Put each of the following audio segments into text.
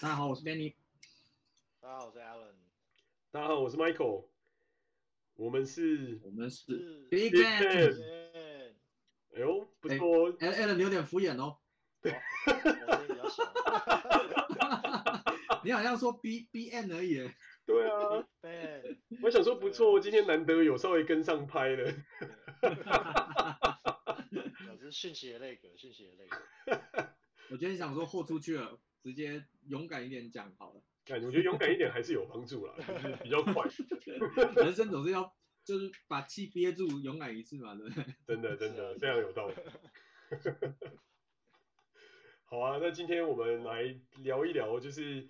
大家好，我是 Danny。大家好，我是 Alan。大家好，我是 Michael。我们是，我们是 Big Big Bang。哎呦，不错。哎，Alan，你有点敷衍哦。对，我声音比较小。你好像说 B B N 而已。对啊。我想说不错，今天难得有稍微跟上拍了。我是讯息的那个，讯息的那个。我今天想说豁出去了，直接勇敢一点讲好了。感觉我觉得勇敢一点还是有帮助啦，就是比较快。人生总是要就是把气憋住，勇敢一次嘛，对不对？真的真的非常有道理。好啊，那今天我们来聊一聊，就是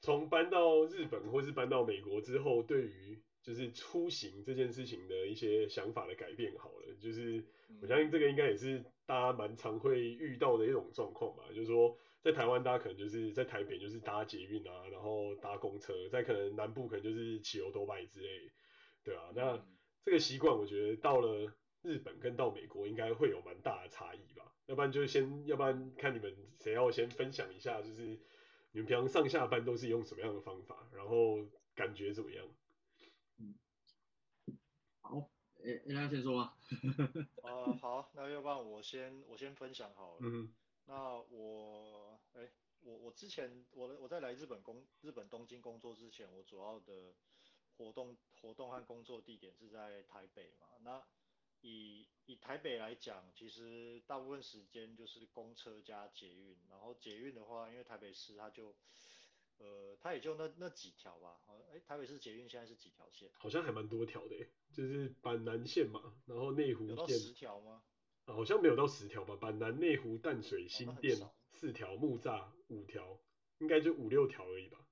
从搬到日本或是搬到美国之后，对于就是出行这件事情的一些想法的改变。好了，就是我相信这个应该也是大家蛮常会遇到的一种状况吧。就是说，在台湾大家可能就是在台北就是搭捷运啊，然后搭公车，在可能南部可能就是骑欧多拜之类，对啊。那这个习惯我觉得到了日本跟到美国应该会有蛮大的差异吧。要不然就先，要不然看你们谁要先分享一下，就是你们平常上下班都是用什么样的方法，然后感觉怎么样？嗯，好，诶，你要先说吗？呃，好，那要不然我先我先分享好了。嗯，那我，诶，我我之前我我在来日本工日本东京工作之前，我主要的活动活动和工作地点是在台北嘛。那以以台北来讲，其实大部分时间就是公车加捷运，然后捷运的话，因为台北市它就。呃，它也就那那几条吧。哎，台北市捷运现在是几条线？好像还蛮多条的，就是板南线嘛，然后内湖线。有到十条吗？啊，好像没有到十条吧。板南、内湖、淡水、新店四条，木栅五条，应该就五六条而已吧。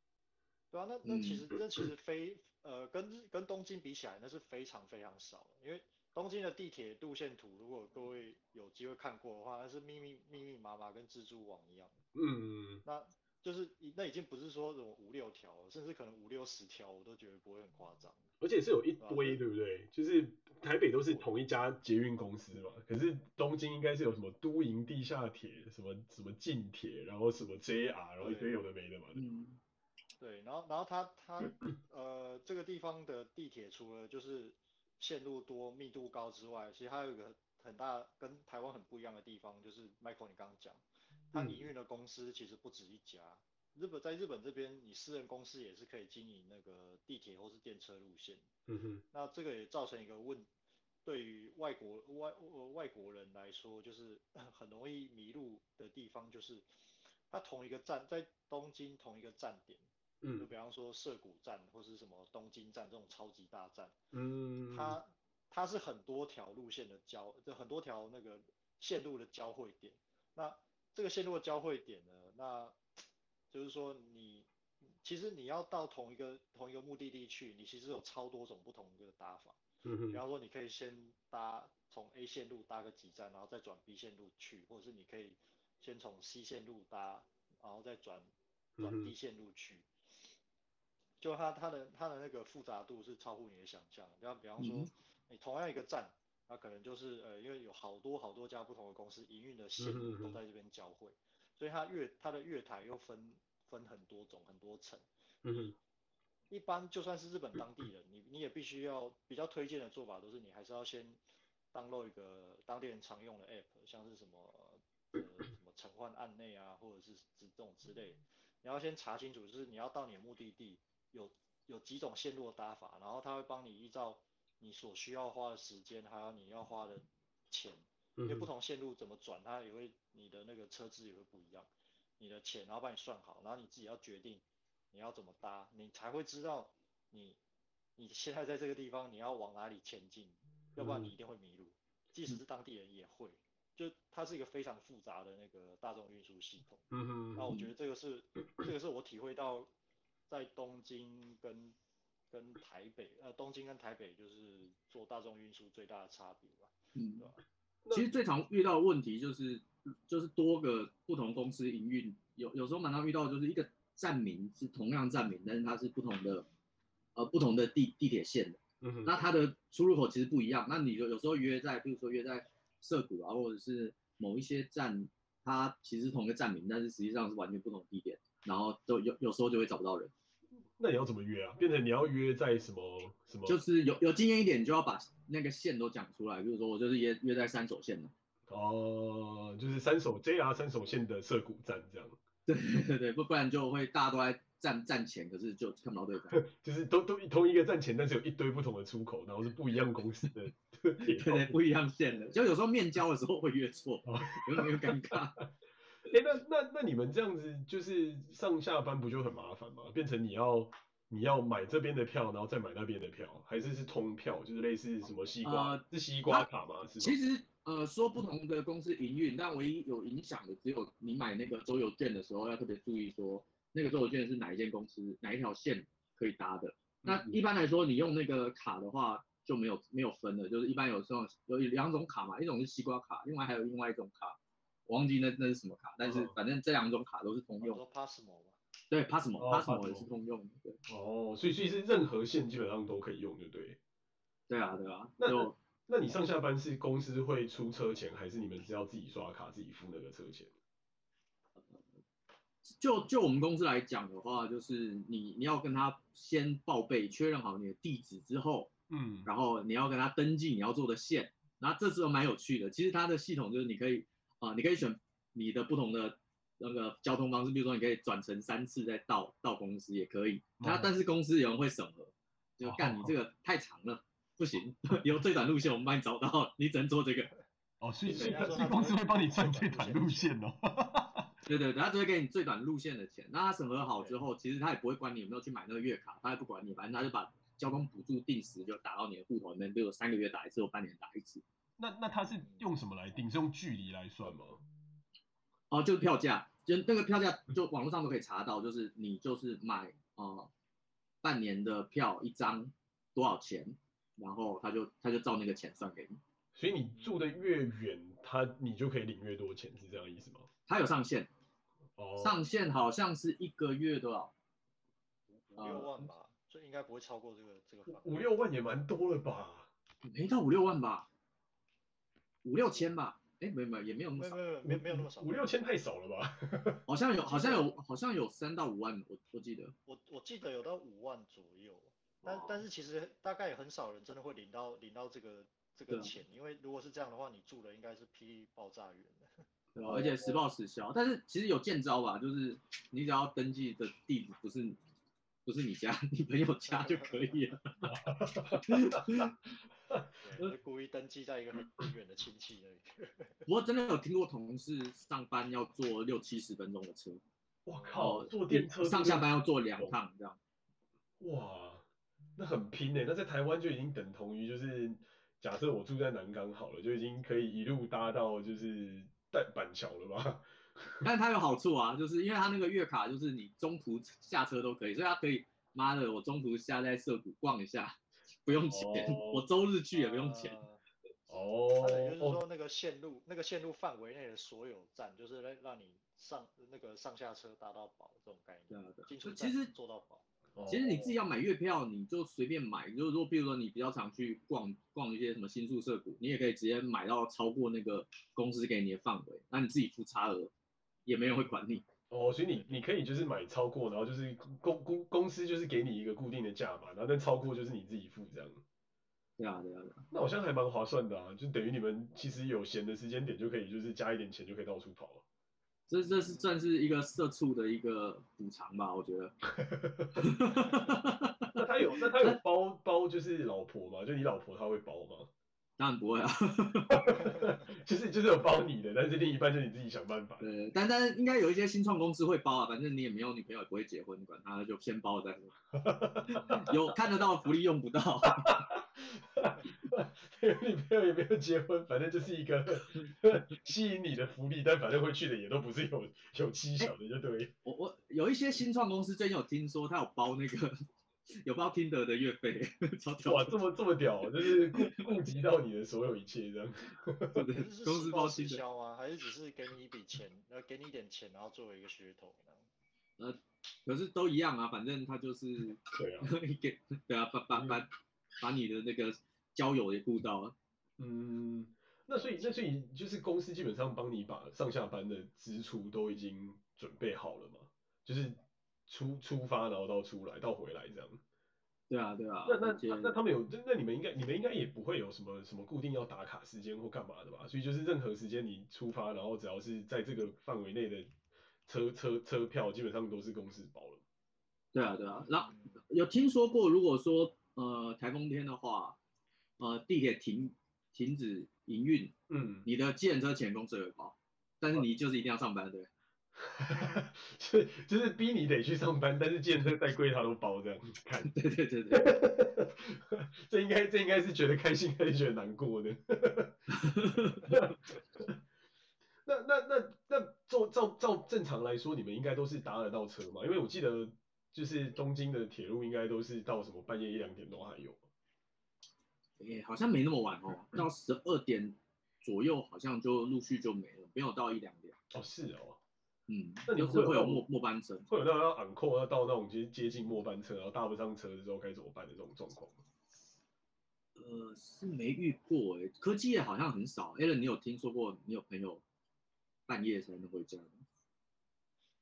对啊，那那其实、嗯、那其实非呃跟跟东京比起来，那是非常非常少。因为东京的地铁路线图，如果各位有机会看过的话，那是密密密密麻麻，跟蜘蛛网一样。嗯。那。就是那已经不是说什么五六条，甚至可能五六十条，我都觉得不会很夸张。而且是有一堆，对不对？就是台北都是同一家捷运公司嘛，可是东京应该是有什么都营地下铁，什么什么近铁，然后什么 JR，然后一堆有的没的嘛。嗯。对，然后然后它它呃这个地方的地铁除了就是线路多、密度高之外，其实还有一个很大跟台湾很不一样的地方，就是 Michael 你刚刚讲。它营运的公司其实不止一家，日本在日本这边，你私人公司也是可以经营那个地铁或是电车路线。嗯哼。那这个也造成一个问，对于外国外呃外国人来说，就是 很容易迷路的地方，就是它同一个站在东京同一个站点，嗯，就比方说涩谷站或是什么东京站这种超级大站，嗯，它它是很多条路线的交，就很多条那个线路的交汇点，那。这个线路的交汇点呢，那就是说你其实你要到同一个同一个目的地去，你其实有超多种不同的搭法。嗯哼。比方说你可以先搭从 A 线路搭个几站，然后再转 B 线路去，或者是你可以先从 C 线路搭，然后再转转 D 线路去。就它它的它的那个复杂度是超乎你的想象。比方比方说你同样一个站。那可能就是呃，因为有好多好多家不同的公司营运的线路都在这边交汇，嗯、所以它月它的月台又分分很多种很多层。嗯哼。一般就算是日本当地人，你你也必须要比较推荐的做法都是你还是要先 download 一个当地人常用的 app，像是什么呃什么城换案内啊，或者是这种之类，你要先查清楚，就是你要到你的目的地有有几种线路的搭法，然后他会帮你依照。你所需要花的时间，还有你要花的钱，因为不同线路怎么转，它也会你的那个车资也会不一样，你的钱然后帮你算好，然后你自己要决定你要怎么搭，你才会知道你你现在在这个地方你要往哪里前进，要不然你一定会迷路，即使是当地人也会，就它是一个非常复杂的那个大众运输系统。嗯哼，那我觉得这个是这个是我体会到在东京跟。跟台北，呃，东京跟台北就是做大众运输最大的差别吧。嗯，对吧？其实最常遇到的问题就是，就是多个不同公司营运，有有时候蛮常遇到的就是一个站名是同样站名，但是它是不同的，呃，不同的地地铁线的。嗯哼。那它的出入口其实不一样。那你有有时候约在，比如说约在涩谷啊，或者是某一些站，它其实同一个站名，但是实际上是完全不同的地点。然后都有有时候就会找不到人。那你要怎么约啊？变成你要约在什么什么？就是有有经验一点，你就要把那个线都讲出来。比如说我就是约约在三手线的。哦，就是三手 JR 三手线的涩谷站这样。对对对，不不然就会大家都在站站前，可是就看不到对方。就是都都同一个站前，但是有一堆不同的出口，然后是不一样公司的。对对，不一样线的，就有时候面交的时候会约错，有没有尴尬？哎、欸，那那那你们这样子就是上下班不就很麻烦吗？变成你要你要买这边的票，然后再买那边的票，还是是通票，就是类似什么西瓜、呃、是西瓜卡吗？是？其实呃说不同的公司营运，但唯一有影响的只有你买那个周游券的时候要特别注意说那个周游券是哪一间公司哪一条线可以搭的。那一般来说你用那个卡的话就没有没有分的，就是一般有时候有两种卡嘛，一种是西瓜卡，另外还有另外一种卡。我忘记那那是什么卡，但是反正这两种卡都是通用。说 Passmo 对，Passmo，Passmo 也是通用的。对。哦，所以所以是任何线基本上都可以用，对不对？对啊，对啊。那就那你上下班是公司会出车钱，还是你们是要自己刷卡自己付那个车钱？就就我们公司来讲的话，就是你你要跟他先报备确认好你的地址之后，嗯，然后你要跟他登记你要做的线，然后这时候蛮有趣的，其实它的系统就是你可以。啊，你可以选你的不同的那个交通方式，比如说你可以转乘三次再到到公司也可以。那、嗯、但是公司有人会审核，就干你这个太长了，哦、不行，有最短路线我们帮你找到，你只能做这个。哦，所以所以公司会帮你算最短路线哦。对对对，他只会给你最短路线的钱。那他审核好之后，其实他也不会管你有没有去买那个月卡，他也不管你，反正他就把交通补助定时就打到你的户头里面，比如三个月打一次或半年打一次。那那他是用什么来定？是用距离来算吗？哦，就是票价，就那个票价，就网络上都可以查到，就是你就是买呃半年的票一张多少钱，然后他就他就照那个钱算给你。所以你住的越远，他你就可以领越多钱，是这样意思吗？他有上限，哦，上限好像是一个月多少？五六万吧，所以应该不会超过这个这个。五六万也蛮多了吧？没到五六万吧？五六千吧，哎，没有没有，也没有那么少，没有没有没有那么少，五六千太少了吧？好像有好像有好像有三到五万，我我记得，我我记得有到五万左右，但但是其实大概也很少人真的会领到领到这个这个钱，因为如果是这样的话，你住的应该是霹雳爆炸源的，对吧？而且实报实销，但是其实有见招吧，就是你只要登记的地址不是不是你家，你朋友家就可以了。对，故意登记在一个很远的亲戚那里。我真的有听过同事上班要坐六七十分钟的车。我靠，坐电车上下班要坐两趟这样。哇，那很拼诶，那在台湾就已经等同于就是，假设我住在南港好了，就已经可以一路搭到就是淡板桥了吧？但它有好处啊，就是因为它那个月卡就是你中途下车都可以，所以它可以，妈的，我中途下在涩谷逛一下。不用钱，oh, 我周日去也不用钱。哦、uh, oh, 啊，就是说那个线路，oh. 那个线路范围内的所有站，就是让让你上那个上下车达到饱这种概念。对对。其实做到饱。其实你自己要买月票，你就随便买。就是说，比如说你比较常去逛逛一些什么新宿涩谷，你也可以直接买到超过那个公司给你的范围，那你自己付差额，也没人会管你。哦，oh, 所以你你可以就是买超过，然后就是公公公司就是给你一个固定的价嘛，然后但超过就是你自己付这样。对啊对啊对啊。那好像还蛮划算的啊，就等于你们其实有闲的时间点就可以就是加一点钱就可以到处跑了。这这是算是一个社畜的一个补偿吧，我觉得。那他有那他有包包就是老婆吗？就你老婆他会包吗？当然不会啊，就是就是有包你的，但是另一半就你自己想办法。对，但但是应该有一些新创公司会包啊，反正你也没有女朋友，也不会结婚，你管他就先包再说。有看得到的福利用不到。有女朋友也没有结婚，反正就是一个 吸引你的福利，但反正会去的也都不是有有妻小的，就对。欸、我我有一些新创公司最近有听说他有包那个。有包 Tinder 的月费，超屌！哇，这么这么屌，就是顾顾及到你的所有一切这样。公司包直销吗？还是只是给你一笔钱，然后给你一点钱，然后作为一个噱头呢？呃，可是都一样啊，反正他就是对啊，给对啊，把把把把你的那个交友也顾到了。嗯，那所以那所以就是公司基本上帮你把上下班的支出都已经准备好了嘛？就是出出发然后到出来到回来这样。对啊对啊。那那那，那他们有，那你们应该你们应该也不会有什么什么固定要打卡时间或干嘛的吧？所以就是任何时间你出发，然后只要是在这个范围内的车车车票，基本上都是公司包了。对啊对啊，那有听说过，如果说呃台风天的话，呃地铁停停止营运，嗯，你的计程车钱公司会包，但是你就是一定要上班，对。就就是逼你得去上班，但是计程车再贵他都包这样子看。对对对对，这应该这应该是觉得开心还是觉得难过的？那那那那照照照正常来说，你们应该都是搭得到车嘛？因为我记得就是东京的铁路应该都是到什么半夜一两点都还有。欸，好像没那么晚哦，到十二点左右好像就陆续就没了，没有到一两点。哦，是哦。嗯，那你会会有末末班车，会有那种要昂扣要到那种接接近末班车，然后搭不上车的时候该怎么办的这种状况？呃，是没遇过哎、欸，科技业好像很少。Allen，你有听说过你有朋友半夜才能回家吗？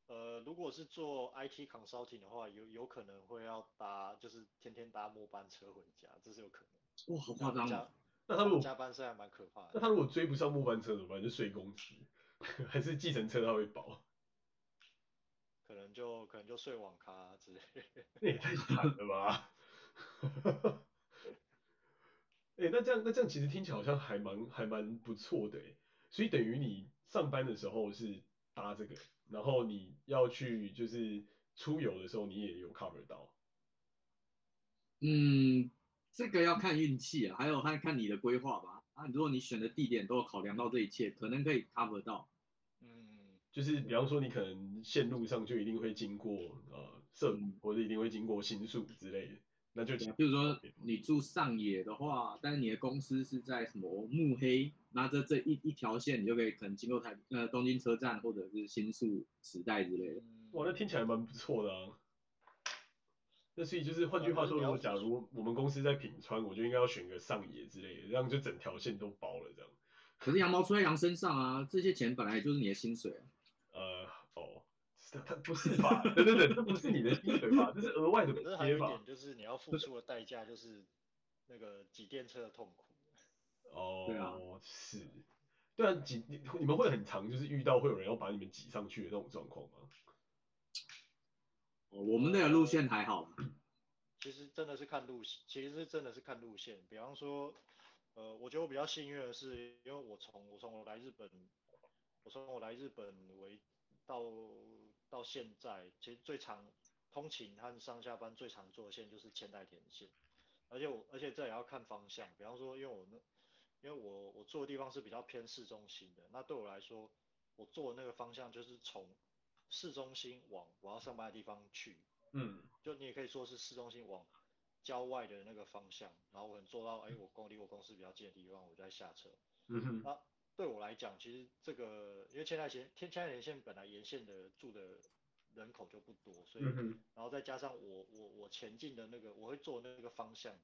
呃，如果是做 IT consulting 的话，有有可能会要搭，就是天天搭末班车回家，这是有可能。哇，好夸张啊！那他如果加班是还蛮可怕的。那他如果追不上末班车怎么办？就睡公司，还是计程车他会包？可能就可能就睡网咖之类的，那 也太惨了吧！哎、欸，那这样那这样其实听起来好像还蛮还蛮不错的哎，所以等于你上班的时候是搭这个，然后你要去就是出游的时候你也有 cover 到。嗯，这个要看运气啊，还有看看你的规划吧。啊，如果你选的地点都有考量到这一切，可能可以 cover 到。就是比方说，你可能线路上就一定会经过呃涩谷，或者一定会经过新宿之类的，那就比如说你住上野的话，但是你的公司是在什么目黑，那这这一一条线，你就可以可能经过台呃东京车站或者是新宿时代之类的。哇，那听起来蛮不错的啊。那所以就是换句话说，如果假如我们公司在品川，我就应该要选个上野之类的，这样就整条线都包了这样。可是羊毛出在羊身上啊，这些钱本来就是你的薪水啊。呃，哦，他不是吧？对对对，这不是你的薪水吧？这是额外的补贴吧？还有一点就是你要付出的代价就是那个挤电车的痛苦。哦，对啊，是，对啊，挤你你们会很常就是遇到会有人要把你们挤上去的那种状况吗？哦，我们那个路线还好。其实真的是看路线，其实是真的是看路线。比方说，呃，我觉得我比较幸运的是，因为我从我从我来日本。我从我来日本为到到现在，其实最常通勤和上下班最常坐的线就是千代田线，而且我而且这也要看方向，比方说因为我那因为我我住的地方是比较偏市中心的，那对我来说，我坐的那个方向就是从市中心往我要上班的地方去，嗯，就你也可以说是市中心往郊外的那个方向，然后我可能坐到哎我公离我公司比较近的地方，我就在下车，嗯哼，啊。对我来讲，其实这个因为千代田千代田线本来沿线的住的人口就不多，所以、嗯、然后再加上我我我前进的那个我会坐那个方向，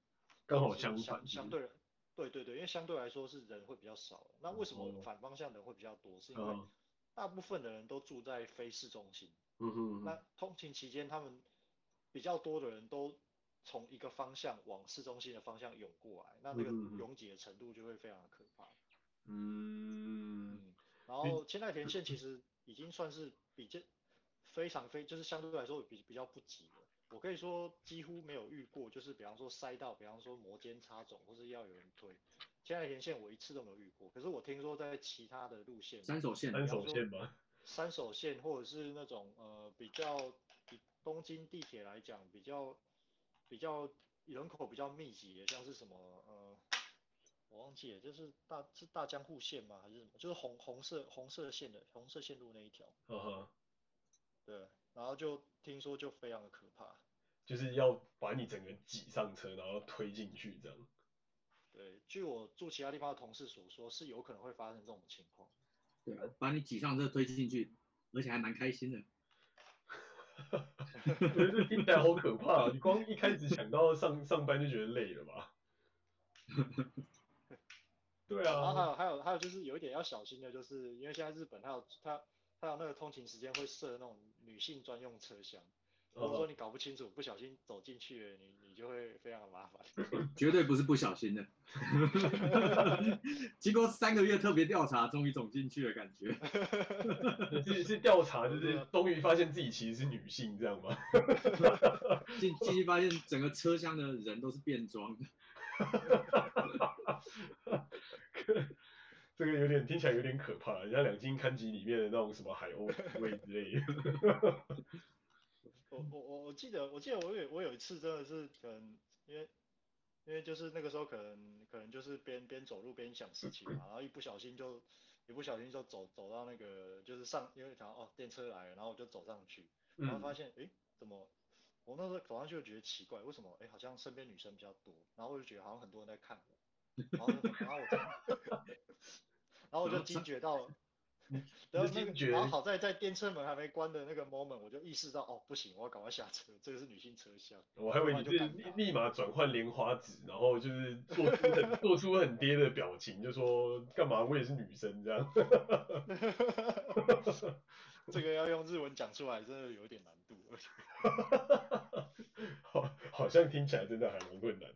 刚好相反，相对对对对，因为相对来说是人会比较少。那为什么反方向的人会比较多？是因为大部分的人都住在非市中心，嗯哼，那通勤期间他们比较多的人都从一个方向往市中心的方向涌过来，那那个拥挤的程度就会非常的可怕。嗯，然后千代田线其实已经算是比较非常非就是相对来说比比较不急了。我可以说几乎没有遇过，就是比方说塞到，比方说摩肩擦踵，或是要有人推。千代田线我一次都没有遇过。可是我听说在其他的路线，三手线，三手线吧，三手线或者是那种呃比较比东京地铁来讲比较比较人口比较密集的，像是什么呃。我忘记了，就是大是大江户线吗？还是什么？就是红红色红色线的红色线路那一条。嗯哼。对，然后就听说就非常的可怕。就是要把你整个挤上车，然后推进去这样。对，据我住其他地方的同事所说，是有可能会发生这种情况。对啊，把你挤上车推进去，而且还蛮开心的。哈哈哈哈听起来好可怕啊！你光一开始想到上上班就觉得累了吧？对啊，然后还有还有还有就是有一点要小心的，就是因为现在日本它有它它有那个通勤时间会设那种女性专用车厢。如果说你搞不清楚，不小心走进去了，你你就会非常的麻烦。绝对不是不小心的。经过三个月特别调查，终于走进去了，感觉。是是调查，就是终于发现自己其实是女性，这样吗？进进去发现整个车厢的人都是变装的。这个有点听起来有点可怕，像两金刊集里面的那种什么海鸥 味之类的。我我我我记得我记得我有我有一次真的是可能因为因为就是那个时候可能可能就是边边走路边想事情嘛，然后一不小心就一不小心就走走到那个就是上因为想哦电车来了，然后我就走上去，然后发现诶怎么我那时候走上去就觉得奇怪，为什么诶好像身边女生比较多，然后我就觉得好像很多人在看我，然后然后我就然后我就惊觉到。然后那个，然后好在在电车门还没关的那个 moment，我就意识到哦，不行，我要赶快下车，这个是女性车厢。我还以为你是立马转换莲花指，然后就是做出很做出很爹的表情，就说干嘛我也是女生这样。这个要用日文讲出来，真的有点难度。好，好像听起来真的还蛮困难。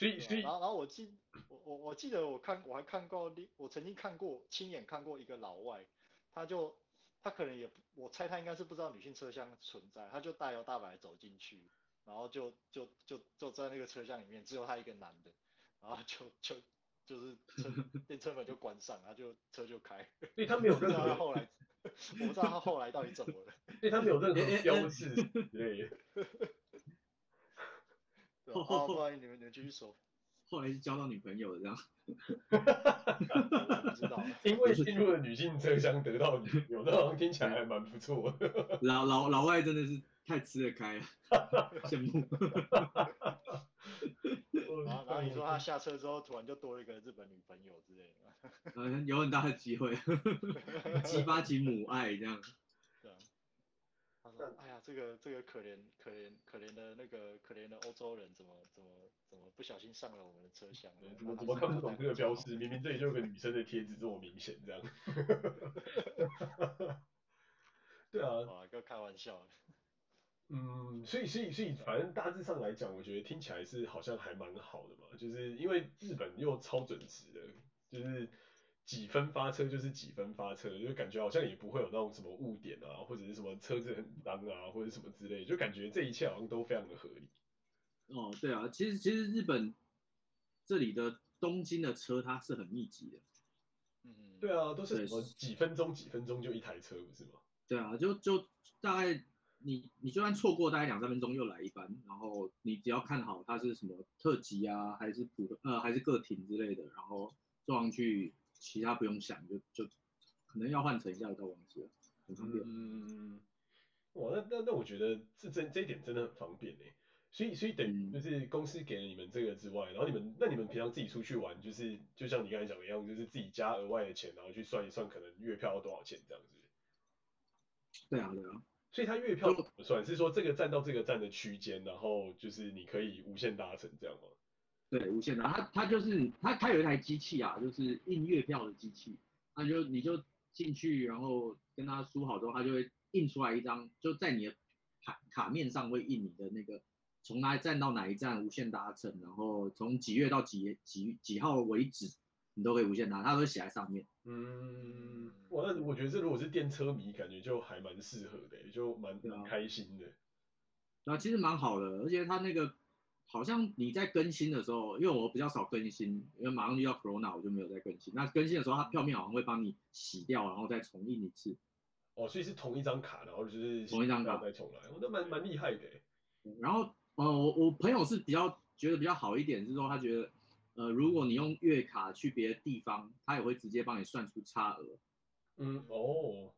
所以，所以，然后，然后我记，我我我记得我看，我还看过，我曾经看过，亲眼看过一个老外，他就，他可能也，我猜他应该是不知道女性车厢存在，他就大摇大摆走进去，然后就就就就在那个车厢里面，只有他一个男的，然后就就就是车电车门就关上，然后就车就开。所以他没有任何后来，我不知道他后来到底怎么了。所以他没有任何标志，对。哦，哦不好意思，你们你们继续说。后来是交到女朋友了，这样。不 知道。因为进入了女性车厢得到女朋友，那好像听起来还蛮不错的。老老老外真的是太吃得开了，羡慕。然后然后你说他下车之后突然就多了一个日本女朋友之类的。嗯，有很大的机会，激发起母爱这样。哎呀，这个这个可怜可怜可怜的那个可怜的欧洲人，怎么怎么怎么不小心上了我们的车厢？怎么怎么看不懂这个标识？明明这里就有个女生的贴纸，这么明显这样。对啊，啊，不要开玩笑。嗯，所以所以所以，反正大致上来讲，我觉得听起来是好像还蛮好的嘛，就是因为日本又超准时的，就是。几分发车就是几分发车，就感觉好像也不会有那种什么误点啊，或者是什么车子很脏啊，或者什么之类，就感觉这一切好像都非常的合理。哦，对啊，其实其实日本这里的东京的车它是很密集的。嗯，对啊，都是什么几分钟几分钟就一台车，不是吗？对啊，就就大概你你就算错过大概两三分钟又来一班，然后你只要看好它是什么特急啊，还是普呃还是各停之类的，然后坐上去。其他不用想，就就可能要换乘一下都忘记了，很方便。嗯，哇，那那那我觉得这这这一点真的很方便呢。所以所以等于就是公司给了你们这个之外，然后你们那你们平常自己出去玩，就是就像你刚才讲的一样，就是自己加额外的钱，然后去算一算可能月票要多少钱这样子。对啊对啊。所以它月票怎么算？是说这个站到这个站的区间，然后就是你可以无限搭乘这样吗？对，无限的，它它就是它它有一台机器啊，就是印月票的机器，那就你就进去，然后跟他输好之后，他就会印出来一张，就在你的卡卡面上会印你的那个从哪一站到哪一站无限搭乘，然后从几月到几几几号为止，你都可以无限搭，它都会写在上面。嗯，我那我觉得这如果是电车迷，感觉就还蛮适合的，就蛮蛮开心的。啊，其实蛮好的，而且它那个。好像你在更新的时候，因为我比较少更新，因为马上就要 Corona，我就没有再更新。那更新的时候，它票面好像会帮你洗掉，然后再重印一次。哦，所以是同一张卡，然后就是同一张卡再重来，我觉得蛮蛮厉害的。然后呃，我我朋友是比较觉得比较好一点，是说他觉得呃，如果你用月卡去别的地方，他也会直接帮你算出差额。嗯，哦。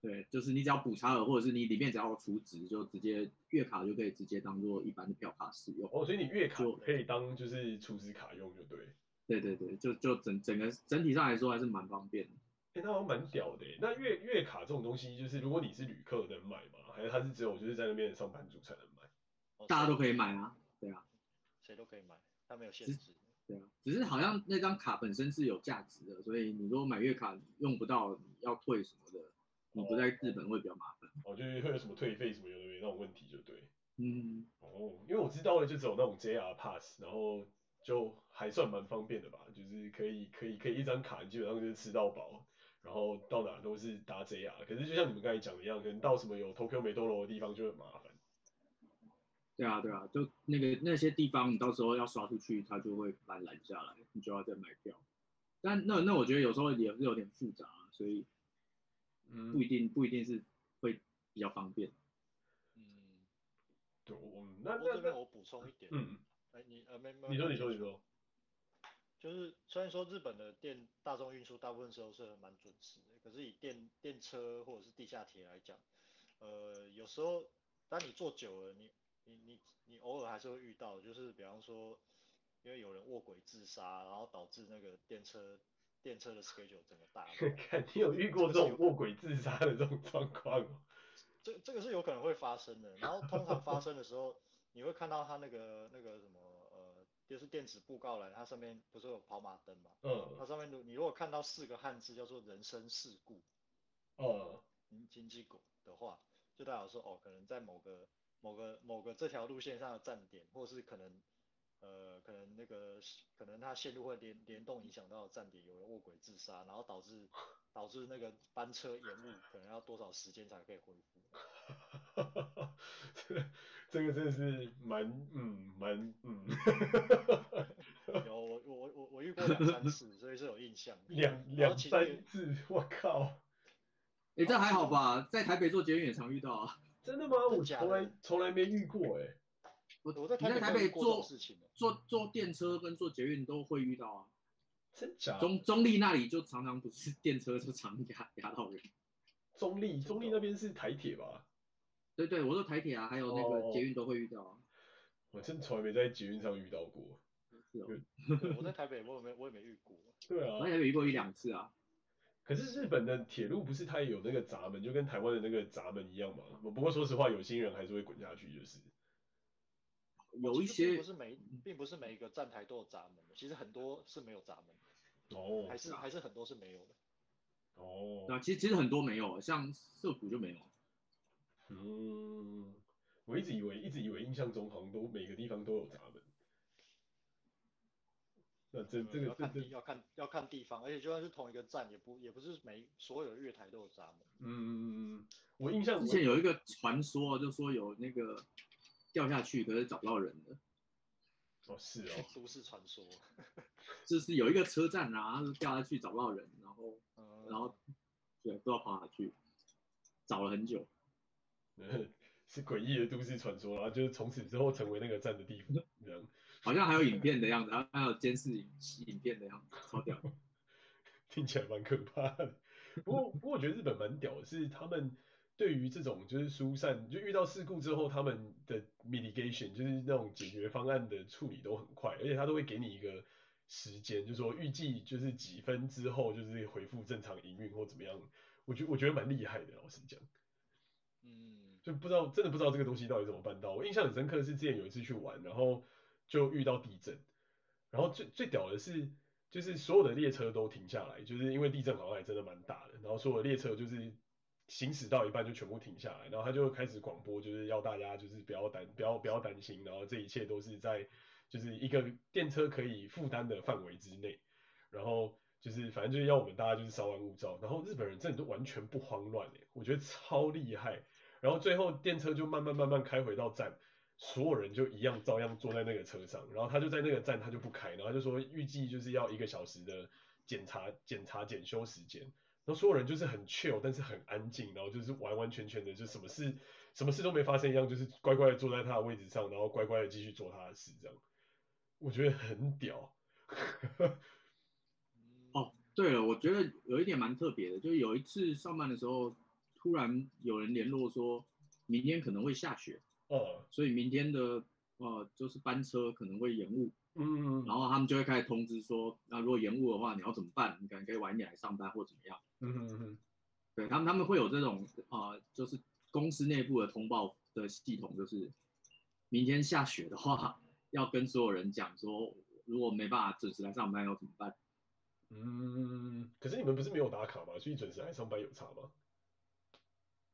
对，就是你只要补差额，或者是你里面只要储值，就直接月卡就可以直接当做一般的票卡使用。哦，所以你月卡可以当就是储值卡用就对。对对对，就就整整个整体上来说还是蛮方便的。哎、欸，那好像蛮屌的。那月月卡这种东西，就是如果你是旅客能买吗？还是它是只有就是在那边上班族才能买？大家都可以买啊。对啊，谁都可以买，它没有限制。对啊，只是好像那张卡本身是有价值的，所以你如果买月卡用不到，你要退什么的，你不在日本会比较麻烦。哦，就是会有什么退费什么有的没那种问题就对。嗯。哦，因为我知道的就只有那种 JR Pass，然后就还算蛮方便的吧，就是可以可以可以一张卡基本上就是吃到饱，然后到哪都是搭 JR。可是就像你们刚才讲的一样，可能到什么有 Tokyo Metro 的地方就很麻烦。对啊，对啊，就那个那些地方，你到时候要刷出去，它就会把你拦下来，你就要再买票。但那那我觉得有时候也是有点复杂，所以嗯，不一定不一定是会比较方便。嗯，对，我那那这边我补充一点，嗯，哎，你呃没没，你说你说你说，就是虽然说日本的电大众运输大部分时候是蛮准时的，可是以电电车或者是地下铁来讲，呃，有时候当你坐久了，你你你你偶尔还是会遇到，就是比方说，因为有人卧轨自杀，然后导致那个电车电车的 schedule 整个大乱。看你有遇过这种卧轨自杀的这种状况吗？这这个是有可能会发生的。然后通常发生的时候，你会看到他那个那个什么呃，就是电子布告栏，它上面不是有跑马灯嘛？嗯。它上面你如果看到四个汉字叫做人身事故，哦、嗯，经济股的话，就代表说哦，可能在某个。某个某个这条路线上的站点，或是可能，呃，可能那个可能它线路会联联动影响到站点，有人卧轨自杀，然后导致 导致那个班车延误，可能要多少时间才可以恢复？这 个这个真的是蛮嗯蛮嗯，有我我我我遇过两三次，所以是有印象。两两三次，我靠！哎、欸，这还好吧，在台北做捷运也常遇到啊。真的吗？我从来从来没遇过哎、欸。我我在台北坐坐坐电车跟坐捷运都会遇到啊。真假？中中立那里就常常不是电车就常压压到人。中立中立那边是台铁吧？对对，我说台铁啊，还有那个捷运都会遇到啊。哦、我真从来没在捷运上遇到过。是哦。我在台北我也没我也没遇过。对啊。我在台北遇过一两次啊。可是日本的铁路不是它也有那个闸门，就跟台湾的那个闸门一样吗？不过说实话，有心人还是会滚下去，就是。有一些不是每，并不是每一个站台都有闸门的，其实很多是没有闸门。哦。还是还是很多是没有的。哦。那其实其实很多没有，像涩谷就没有。嗯，我一直以为一直以为印象中好像都每个地方都有闸门。那这这个要看地要看要看地方，而且就算是同一个站，也不也不是每所有的月台都有闸门。嗯，我印象之前有一个传说，就说有那个掉下去，可是找不到人的。哦，是哦。都市传说。就是有一个车站啊，掉下去找不到人，然后、嗯、然后对，不知道跑哪去，找了很久。是诡异的都市传说，然后就是从此之后成为那个站的地方，这样。好像还有影片的样子，还还有监视影影片的样子，超屌，听起来蛮可怕的。不过不过我觉得日本蛮屌的，是他们对于这种就是疏散，就遇到事故之后，他们的 mitigation 就是那种解决方案的处理都很快，而且他都会给你一个时间，就是说预计就是几分之后就是恢复正常营运或怎么样。我觉我觉得蛮厉害的，老实讲。嗯，就不知道真的不知道这个东西到底怎么办到。我印象很深刻的是之前有一次去玩，然后。就遇到地震，然后最最屌的是，就是所有的列车都停下来，就是因为地震好像还真的蛮大的，然后所有的列车就是行驶到一半就全部停下来，然后他就开始广播，就是要大家就是不要担不要不要担心，然后这一切都是在就是一个电车可以负担的范围之内，然后就是反正就是要我们大家就是稍安勿躁，然后日本人真的都完全不慌乱哎，我觉得超厉害，然后最后电车就慢慢慢慢开回到站。所有人就一样照样坐在那个车上，然后他就在那个站他就不开，然后就说预计就是要一个小时的检查检查检修时间，然后所有人就是很 chill，但是很安静，然后就是完完全全的就什么事什么事都没发生一样，就是乖乖的坐在他的位置上，然后乖乖的继续做他的事这样，我觉得很屌。哦，对了，我觉得有一点蛮特别的，就是有一次上班的时候，突然有人联络说明天可能会下雪。哦，所以明天的呃就是班车可能会延误，嗯，然后他们就会开始通知说，那如果延误的话，你要怎么办？你可能可以晚一点来上班或怎么样？嗯嗯嗯，对他们他们会有这种啊、呃，就是公司内部的通报的系统，就是明天下雪的话，要跟所有人讲说，如果没办法准时来上班要怎么办？嗯，可是你们不是没有打卡吗？所以准时来上班有差吗？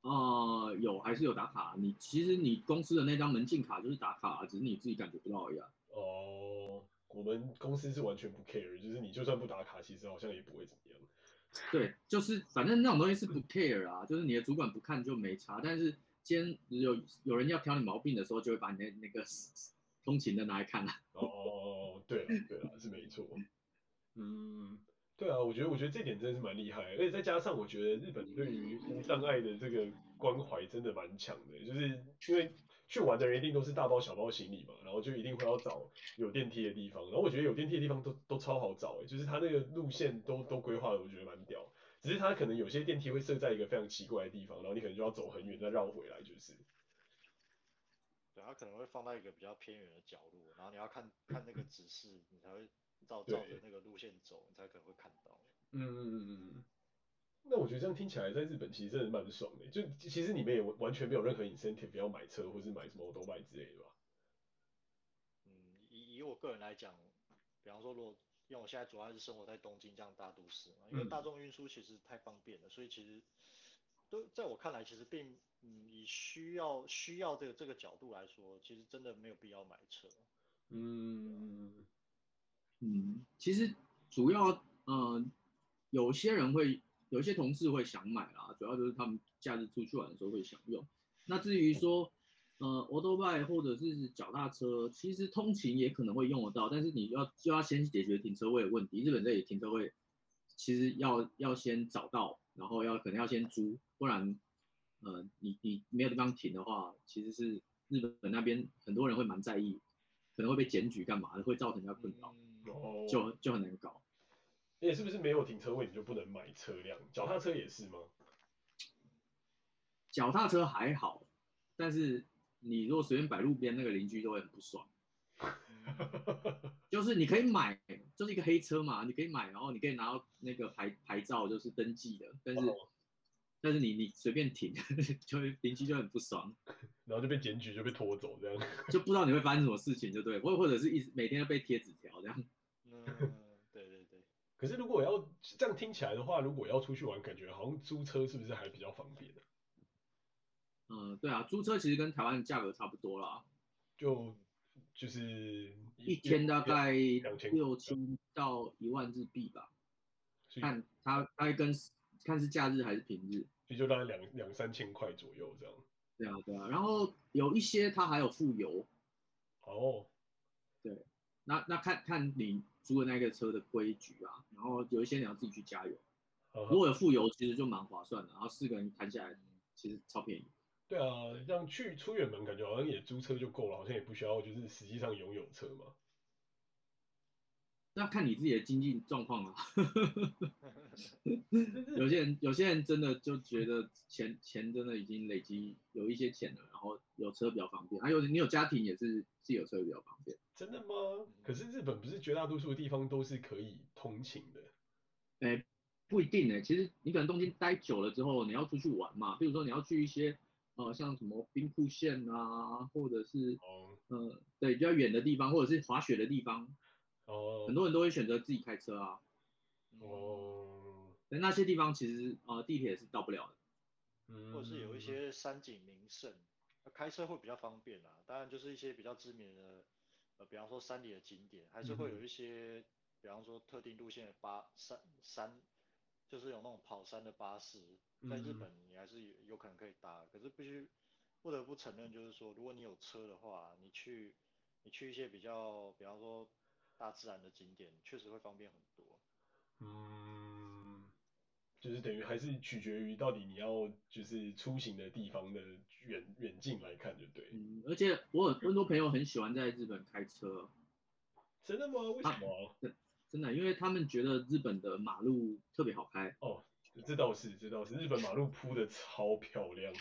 呃，有还是有打卡。你其实你公司的那张门禁卡就是打卡，只是你自己感觉不到而已啊。哦，我们公司是完全不 care，就是你就算不打卡，其实好像也不会怎么样。对，就是反正那种东西是不 care 啊，就是你的主管不看就没差。但是今天有有人要挑你毛病的时候，就会把你的那个通勤的拿来看了。哦，对了对了，是没错。嗯。对啊，我觉得我觉得这点真的是蛮厉害，而且再加上我觉得日本对于无障碍的这个关怀真的蛮强的，就是因为去玩的人一定都是大包小包行李嘛，然后就一定会要找有电梯的地方，然后我觉得有电梯的地方都都超好找诶，就是它那个路线都都规划的我觉得蛮屌，只是它可能有些电梯会设在一个非常奇怪的地方，然后你可能就要走很远再绕回来，就是，对，它可能会放在一个比较偏远的角落，然后你要看看那个指示，你才会。照照着那个路线走，你才可能会看到。嗯嗯嗯嗯。那我觉得这样听起来，在日本其实真的蛮爽的。就其实你们也完全没有任何 incentive 要买车或是买什么 autobike 之类的吧？嗯，以以我个人来讲，比方说，如果因为我现在主要是生活在东京这样大都市嘛，因为大众运输其实太方便了，嗯、所以其实都在我看来，其实并嗯以需要需要这个这个角度来说，其实真的没有必要买车。嗯。嗯，其实主要，呃，有些人会，有些同事会想买啦，主要就是他们假日出去玩的时候会想用。那至于说，呃，Autobike 或者是脚踏车，其实通勤也可能会用得到，但是你要就要先解决停车位的问题。日本这里停车位其实要要先找到，然后要可能要先租，不然，呃，你你没有地方停的话，其实是日本那边很多人会蛮在意，可能会被检举干嘛的，会造成人家困扰。就就很难搞。哎、欸，是不是没有停车位你就不能买车辆？脚踏车也是吗？脚踏车还好，但是你如果随便摆路边，那个邻居都会很不爽。就是你可以买，就是一个黑车嘛，你可以买，然后你可以拿到那个牌牌照，就是登记的。但是，哦、但是你你随便停，就邻居就很不爽，然后就被检举，就被拖走这样，就不知道你会发生什么事情，就对，或或者是一直每天要被贴纸条这样。可是如果要这样听起来的话，如果要出去玩，感觉好像租车是不是还比较方便呢？嗯，对啊，租车其实跟台湾的价格差不多啦，就就是一天大概六千到一万日币吧，以看它大概跟看是假日还是平日，所以就大概两两三千块左右这样。对啊对啊，然后有一些它还有附油。哦，对。那那看看你租的那个车的规矩啊，然后有一些你要自己去加油，如果有付油，其实就蛮划算的，然后四个人摊下来，其实超便宜。对啊，这样去出远门感觉好像也租车就够了，好像也不需要就是实际上拥有车嘛。那看你自己的经济状况啊。有些人有些人真的就觉得钱钱真的已经累积有一些钱了，然后有车比较方便，还有你有家庭也是自己有车比较方便。真的吗？可是日本不是绝大多数的地方都是可以通勤的？哎、欸，不一定哎、欸。其实你可能东京待久了之后，你要出去玩嘛，比如说你要去一些呃像什么兵库县啊，或者是、哦、呃对比较远的地方，或者是滑雪的地方，哦，很多人都会选择自己开车啊。哦，但那些地方其实呃地铁是到不了的，嗯，或者是有一些山景名胜，开车会比较方便啦。当然就是一些比较知名的。呃，比方说山里的景点，还是会有一些，嗯、比方说特定路线的巴山山，就是有那种跑山的巴士，在日本你还是有有可能可以搭。可是必须不得不承认，就是说，如果你有车的话，你去你去一些比较，比方说大自然的景点，确实会方便很多。嗯。就是等于还是取决于到底你要就是出行的地方的远远近来看就对。嗯，而且我有很多朋友很喜欢在日本开车。真的吗？为什么？真的，因为他们觉得日本的马路特别好开。哦，这倒是，这倒是，日本马路铺的超漂亮。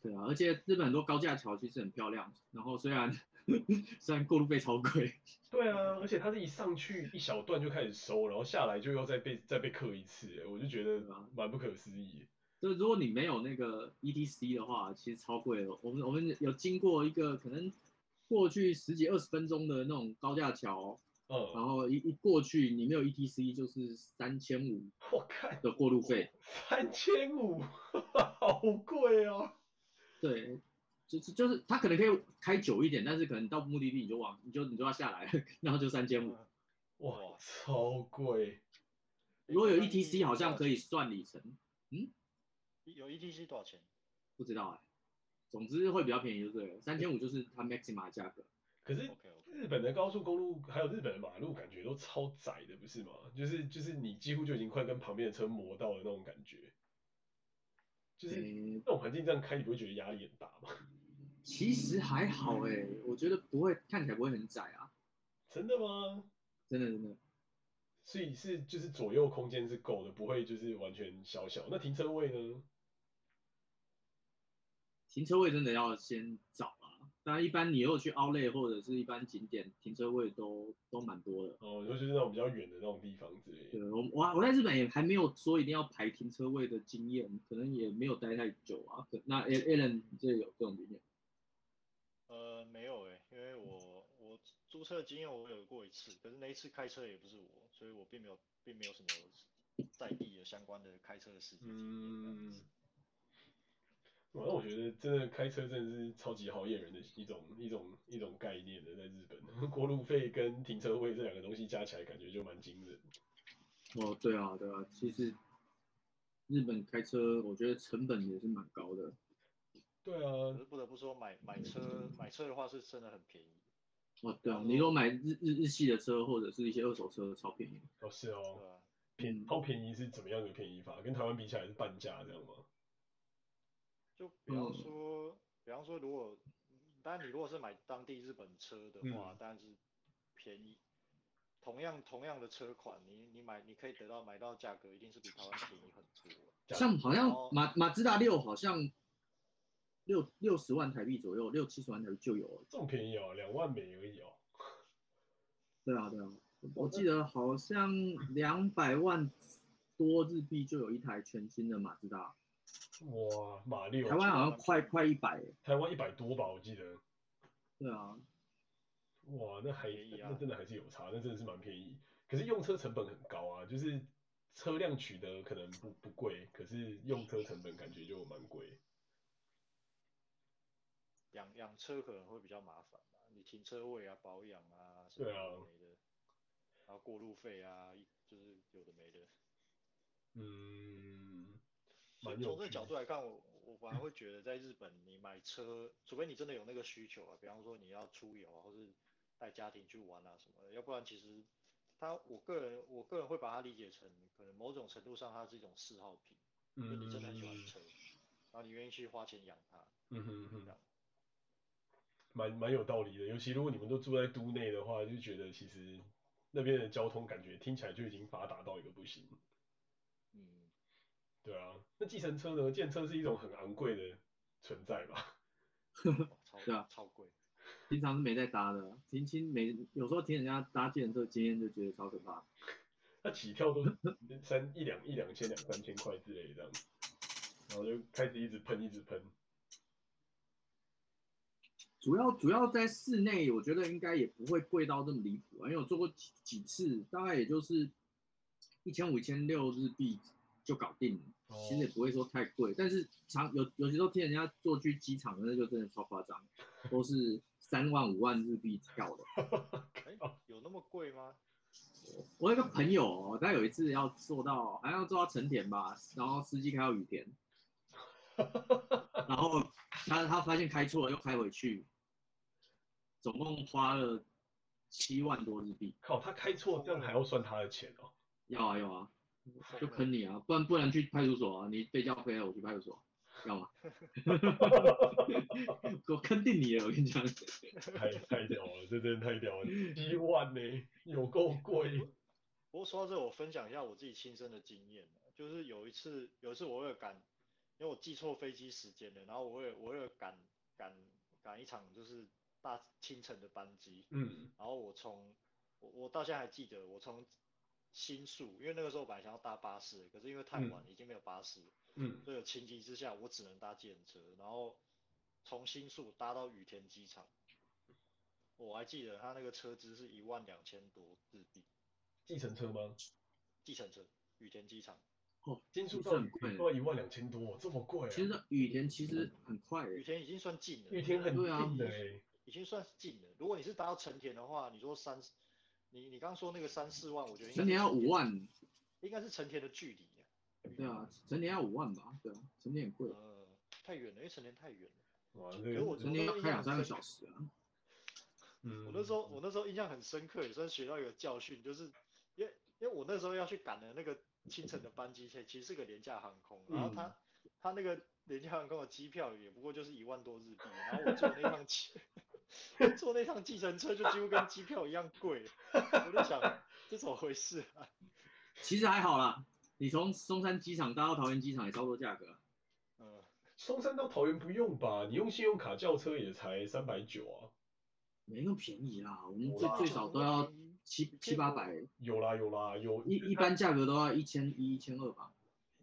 对啊，而且日本很多高架桥其实很漂亮，然后虽然 虽然过路费超贵。对啊，而且它是一上去一小段就开始收，然后下来就要再被再被刻一次，我就觉得蛮不可思议。就如果你没有那个 ETC 的话，其实超贵的。我们我们有经过一个可能过去十几二十分钟的那种高架桥，嗯，然后一一过去你没有 ETC 就是三千五，我看的过路费，三千五，好贵哦。对，就是就是他可能可以开久一点，但是可能到目的地你就往你就你就要下来，然后就三千五，哇，超贵。如果有 ETC 好像可以算里程，嗯，有 ETC 多少钱？不知道哎、欸，总之会比较便宜就对了，三千五就是它 Maxima 的价格。可是日本的高速公路还有日本的马路感觉都超窄的，不是吗？就是就是你几乎就已经快跟旁边的车磨到了那种感觉。就是那种环境这样开，你不会觉得压力很大吗？其实还好哎、欸，我觉得不会，看起来不会很窄啊。真的吗？真的真的。所以是就是左右空间是够的，不会就是完全小小。那停车位呢？停车位真的要先找啊。当然，一般你如果去 Outlet 或者是一般景点，停车位都都蛮多的。哦，尤其是那种比较远的那种地方之类的。对，我我我在日本也还没有说一定要排停车位的经验，可能也没有待太久啊。那 Alan 你这有这种经验？呃，没有哎、欸，因为我我租车的经验我有过一次，可是那一次开车也不是我，所以我并没有并没有什么在地的相关的开车的事情。嗯。那我觉得真的开车真的是超级好验人的一种一种一种概念的，在日本，过路费跟停车位这两个东西加起来，感觉就蛮惊人。哦，对啊，对啊，其实日本开车，我觉得成本也是蛮高的。对啊，可是不得不说，买买车买车的话是真的很便宜。哦，对啊，你如果买日日日系的车或者是一些二手车，超便宜。哦，是哦。便超便宜是怎么样的便宜法？跟台湾比起来是半价这样吗？就比方说，嗯、比方说，如果当然你如果是买当地日本车的话，当然、嗯、是便宜。同样同样的车款，你你买你可以得到买到价格一定是比台湾便宜很多。像好像马马自达六好像六六十万台币左右，六七十万台币就有了。这么便宜哦，两万美而已哦。对啊对啊，我记得好像两百万多日币就有一台全新的马自达。哇，马六，台湾好像快快一百，台湾一百多吧，我记得。对啊。哇，那还那真的还是有差，那真的是蛮便宜。可是用车成本很高啊，就是车辆取得可能不不贵，可是用车成本感觉就蛮贵。养养车可能会比较麻烦吧，你停车位啊、保养啊什么对啊，没的，然后过路费啊，就是有的没的。嗯。从这个角度来看，我我反而会觉得，在日本你买车，除非你真的有那个需求啊，比方说你要出游啊，或是带家庭去玩啊什么的，要不然其实它，我个人我个人会把它理解成，可能某种程度上它是一种嗜好品，嗯，就你真的很喜欢车，然后你愿意去花钱养它，嗯哼哼，蛮蛮有道理的，尤其如果你们都住在都内的话，就觉得其实那边的交通感觉听起来就已经发达到一个不行。嗯对啊，那计程车呢？计程车是一种很昂贵的存在吧？对啊，超贵。平常是没在搭的，停停没，有时候听人家搭计程车经验就觉得超可怕。他起跳都是三一两一两千两三千块之类的这样，然后就开始一直喷一直喷。主要主要在室内，我觉得应该也不会贵到这么离谱啊，因为我做过几几次，大概也就是一千五、一千六日币。就搞定了，其实也不会说太贵，但是常有有些时候听人家做去机场的，那就真的超夸张，都是三万五万日币跳的。哎、欸，有那么贵吗？我有个朋友，他有一次要坐到，好像要坐到成田吧，然后司机开到雨田，然后他他发现开错了，又开回去，总共花了七万多日币。靠，他开错这样还要算他的钱哦？要啊要啊。就坑你啊，不然不然去派出所啊，你被叫飞了，我去派出所，要吗？我坑定你了，我跟你讲。太太屌了，这真的太屌了，一万呢，有够贵。不过说到这，我分享一下我自己亲身的经验，就是有一次，有一次我为了赶，因为我记错飞机时间了，然后我为了我为了赶赶赶一场就是大清晨的班机，嗯，然后我从我我到现在还记得，我从。新宿，因为那个时候我本来想要搭巴士，可是因为太晚了，已经没有巴士，嗯，所以有情急之下，我只能搭计程车，然后从新宿搭到羽田机场，我还记得他那个车资是一万两千多日币。计程车吗？计程车，羽田机场。哦，金属道很贵，都要一万两千多，这么贵啊！其实羽田其实很快，羽田已经算近了。羽田很近的，已经算是近了。如果你是达到成田的话，你说三，你你刚刚说那个三四万，我觉得成田要五万，应该是成田的距离。对啊，成田要五万吧？对啊，成田很贵。呃，太远了，因为成田太远了。哇，成田要开两三个小时啊。嗯，我那时候我那时候印象很深刻，也算学到一个教训，就是因为因为我那时候要去赶的那个清晨的班机，其实是个廉价航空，然后他、嗯、他那个廉价航空的机票也不过就是一万多日币，然后我坐那趟机 坐那趟计程车就几乎跟机票一样贵，我就想这怎么回事啊？其实还好啦，你从松山机场搭到桃园机场也差不多价格。嗯，松山到桃园不用吧？你用信用卡叫车也才三百九啊。没那么便宜啦，我们最最少都要七七八百。有啦有啦有，一一般价格都要一千一一千二吧。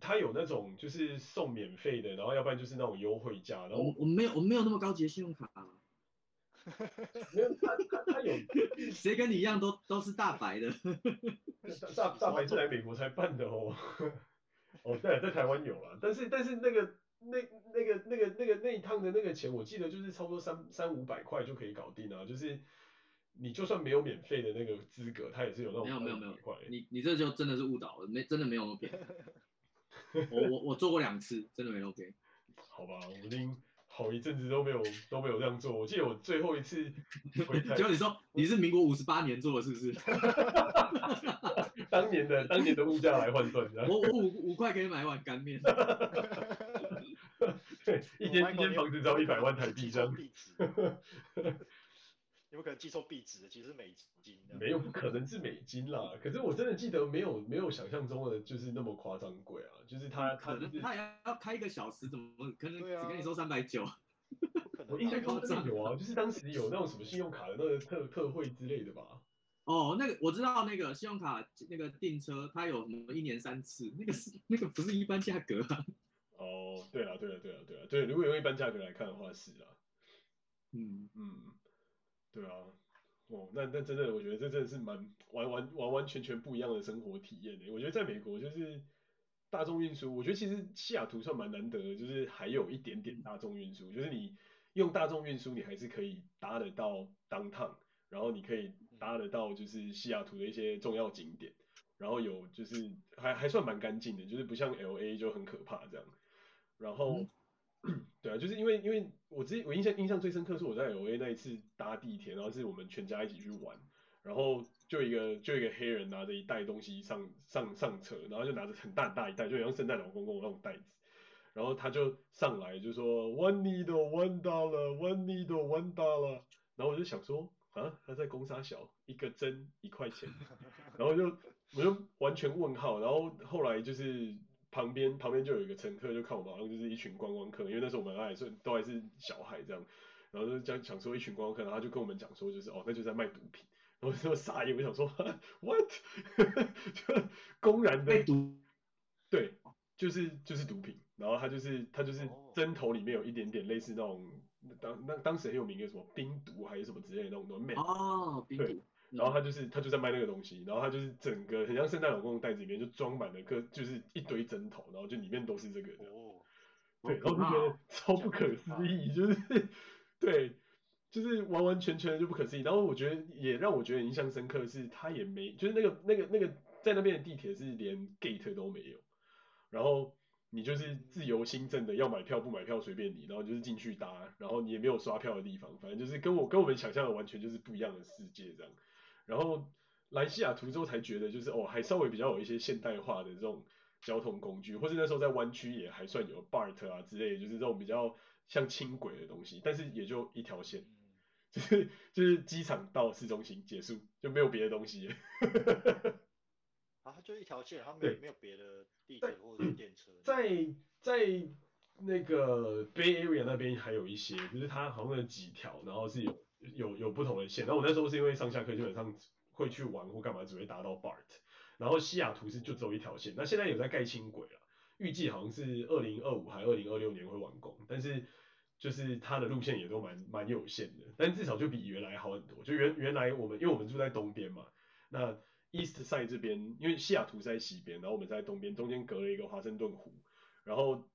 他有那种就是送免费的，然后要不然就是那种优惠价。然后我我没有我没有那么高级的信用卡。没有他他他有，谁跟你一样都都是大白的？大大白是来美国才办的哦。哦对，在台湾有啦，但是但是那个。那那个那个那个那一趟的那个钱，我记得就是差不多三三五百块就可以搞定啊。就是你就算没有免费的那个资格，他也是有那种。没有没有没有，你你这就真的是误导了，没真的没有那么便宜。我我我做过两次，真的没那么便宜。好吧，我已经好一阵子都没有都没有这样做。我记得我最后一次回台，就你说你是民国五十八年做的，是不是？当年的当年的物价来换算，我我五五块可以买一碗干面。对，一间一间房子只要一百万台币这样。有可能记错币值，其实是美金。没有，不可能是美金啦。可是我真的记得没有没有想象中的就是那么夸张贵啊，就是他他他要开一个小时，怎么可能只跟你收三百九？我应该真的有啊，就是当时有那种什么信用卡的那个特特惠之类的吧。哦，那个我知道，那个信用卡那个订车，它有什么一年三次，那个是那个不是一般价格啊。哦，对了对了对了对了，对，如果用一般价格来看的话是啊。嗯嗯，对啊，哦，那那真的，我觉得这真的是蛮完完完完全全不一样的生活体验的。我觉得在美国就是大众运输，我觉得其实西雅图算蛮难得的，就是还有一点点大众运输，就是你用大众运输，你还是可以搭得到 downtown。然后你可以搭得到就是西雅图的一些重要景点，然后有就是还还算蛮干净的，就是不像 LA 就很可怕这样。然后，嗯、对啊，就是因为因为我之我印象印象最深刻是我在 LA 那一次搭地铁，然后是我们全家一起去玩，然后就一个就一个黑人拿着一袋东西上上上车，然后就拿着很大很大一袋，就像圣诞老公公那种袋子，然后他就上来就说 One needle, one dollar, one needle, one dollar，然后我就想说。啊，他在攻沙小，一个针一块钱，然后就我就完全问号，然后后来就是旁边旁边就有一个乘客就看我们好像就是一群观光客，因为那时候我们还是都还是小孩这样，然后就讲想说一群观光客，然后他就跟我们讲说就是哦，那就在卖毒品，然后就傻眼，我想说 what，就公然的毒，对，就是就是毒品，然后他就是他就是针头里面有一点点类似那种。当那当时很有名的什么冰毒还是什么之类的那种东西哦，冰毒。对，然后他就是他就在卖那个东西，然后他就是整个很像圣诞老公公袋子里面就装满了个就是一堆针头，然后就里面都是这个的。哦。对，然后就觉得超不可思议，就是对，就是完完全全的就不可思议。然后我觉得也让我觉得印象深刻的是，他也没就是那个那个那个在那边的地铁是连 gate 都没有，然后。你就是自由新政的，要买票不买票随便你，然后就是进去搭，然后你也没有刷票的地方，反正就是跟我跟我们想象的完全就是不一样的世界这样。然后来西雅图之后才觉得就是哦，还稍微比较有一些现代化的这种交通工具，或是那时候在湾区也还算有 BART 啊之类的，就是这种比较像轻轨的东西，但是也就一条线，就是就是机场到市中心结束就没有别的东西。啊，就一条线，它没有没有别的地铁或者是电车。在在那个 Bay Area 那边还有一些，就是它好像有几条，然后是有有有不同的线。然后我那时候是因为上下课基本上会去玩或干嘛，只会搭到 BART。然后西雅图是就走一条线，那现在有在盖轻轨了，预计好像是二零二五还二零二六年会完工。但是就是它的路线也都蛮蛮有限的，但至少就比原来好很多。就原原来我们因为我们住在东边嘛，那 East Side 这边，因为西雅图在西边，然后我们在东边，中间隔了一个华盛顿湖，然后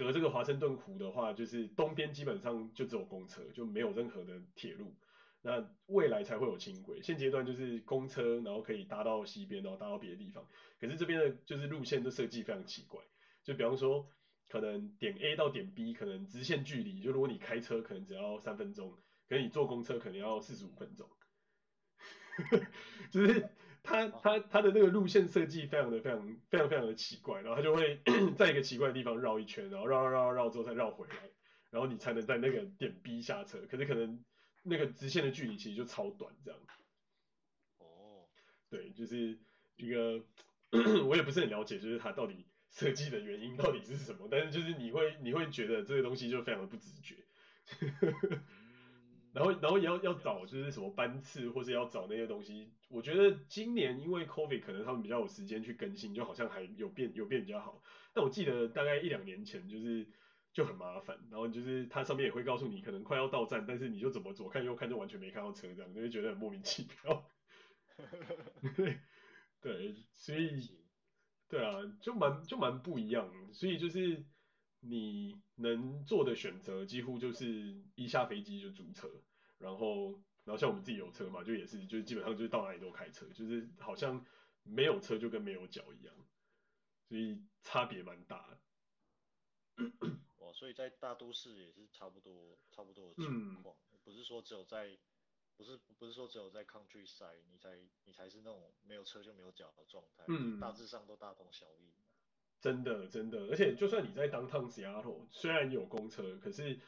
隔这个华盛顿湖的话，就是东边基本上就只有公车，就没有任何的铁路。那未来才会有轻轨，现阶段就是公车，然后可以搭到西边，然后搭到别的地方。可是这边的就是路线的设计非常奇怪，就比方说，可能点 A 到点 B 可能直线距离，就如果你开车可能只要三分钟，可是你坐公车可能要四十五分钟。就是它它它的那个路线设计非常的非常非常非常的奇怪，然后他就会 在一个奇怪的地方绕一圈，然后绕绕绕绕之后再绕回来，然后你才能在那个点 B 下车。可是可能。那个直线的距离其实就超短，这样。哦，对，就是一个 我也不是很了解，就是它到底设计的原因到底是什么，但是就是你会你会觉得这个东西就非常的不直觉。然后然后也要要找就是什么班次，或是要找那些东西，我觉得今年因为 COVID 可能他们比较有时间去更新，就好像还有变有变比较好。但我记得大概一两年前就是。就很麻烦，然后就是它上面也会告诉你可能快要到站，但是你就怎么左看右看就完全没看到车，这样就会觉得很莫名其妙。对，对，所以对啊，就蛮就蛮不一样，所以就是你能做的选择几乎就是一下飞机就租车，然后然后像我们自己有车嘛，就也是就基本上就是到哪里都开车，就是好像没有车就跟没有脚一样，所以差别蛮大的。所以在大都市也是差不多差不多的情况，嗯，不是说只有在，不是不是说只有在 countryside 你才你才是那种没有车就没有脚的状态，嗯，大致上都大同小异。真的真的，而且就算你在 downtown Seattle，虽然有公车，可是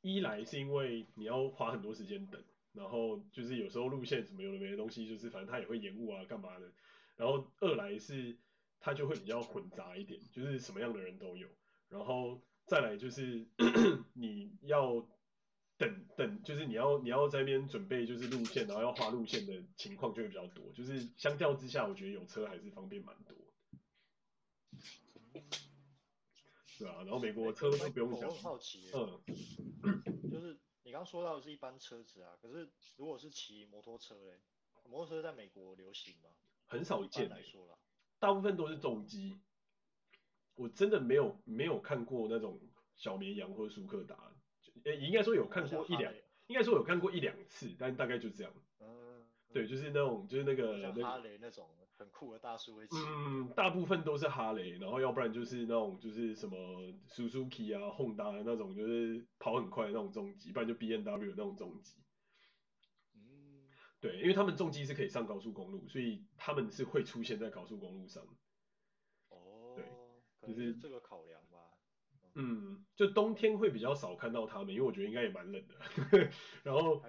一来是因为你要花很多时间等，然后就是有时候路线什么有的没的东西，就是反正它也会延误啊干嘛的，然后二来是它就会比较混杂一点，就是什么样的人都有，然后。再来就是 你要等等，就是你要你要在那边准备就是路线，然后要画路线的情况就会比较多。就是相较之下，我觉得有车还是方便蛮多。对啊，然后美国车都不用讲。我很好奇，嗯，就是你刚刚说到的是一般车子啊，可是如果是骑摩托车嘞，摩托车在美国流行吗？很少见来说啦，大部分都是重机。我真的没有没有看过那种小绵羊或者舒克达，诶，应该说有看过一两，应该说有看过一两次，但大概就这样。嗯，对，就是那种就是那个像哈雷那种很酷的大叔会骑。嗯，大部分都是哈雷，然后要不然就是那种就是什么 Suzuki 啊、Honda 的那种，就是跑很快的那种重机，不然就 B N W 那种重机。嗯，对，因为他们重机是可以上高速公路，所以他们是会出现在高速公路上。哦，对就是这个考量吧，嗯，就冬天会比较少看到它们，因为我觉得应该也蛮冷的。然后，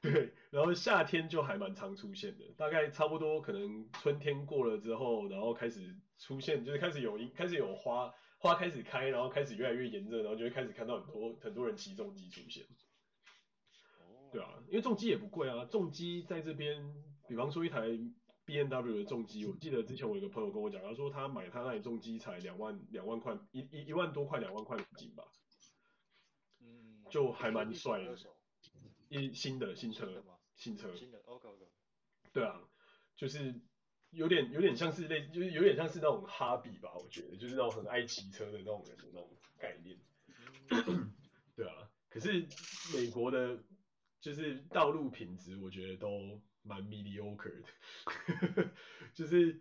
对，然后夏天就还蛮常出现的，大概差不多可能春天过了之后，然后开始出现，就是开始有开始有花，花开始开，然后开始越来越炎热，然后就会开始看到很多很多人骑重机出现。对啊，因为重机也不贵啊，重机在这边，比方说一台。BMW 的重机，我记得之前我有个朋友跟我讲，他说他买他那里重机才两万两万块，一一一万多块两万块美金吧，嗯，就还蛮帅的，一新的新车，新车，新的，OK OK，对啊，就是有点有点像是类，就是有点像是那种哈比吧，我觉得就是那种很爱骑车的那种人的那种概念，嗯、对啊，可是美国的，就是道路品质，我觉得都。蛮 mediocre 的，就是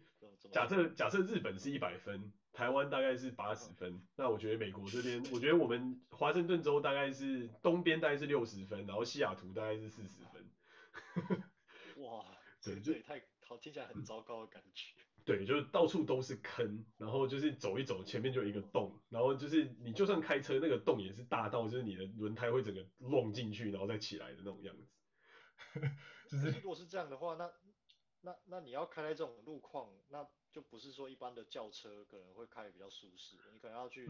假设假设日本是一百分，台湾大概是八十分，那我觉得美国这边，我觉得我们华盛顿州大概是东边大概是六十分，然后西雅图大概是四十分。哇，对，这也太好，听起来很糟糕的感觉。对，就是到处都是坑，然后就是走一走，前面就有一个洞，然后就是你就算开车，那个洞也是大到就是你的轮胎会整个弄进去，然后再起来的那种样子。就是如果是这样的话，那那那你要开在这种路况，那就不是说一般的轿车可能会开得比较舒适，你可能要去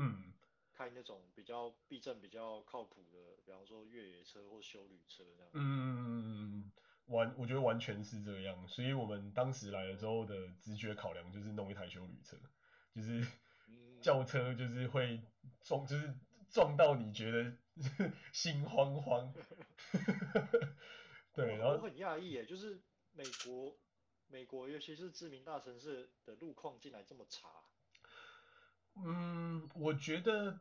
开那种比较避震比较靠谱的，比方说越野车或修旅车这样。嗯，完，我觉得完全是这样，所以我们当时来了之后的直觉考量就是弄一台修旅车，就是轿车就是会撞，就是撞到你觉得心慌慌。对，然后我很讶异耶，就是美国，美国尤其是知名大城市的路况竟然这么差。嗯，我觉得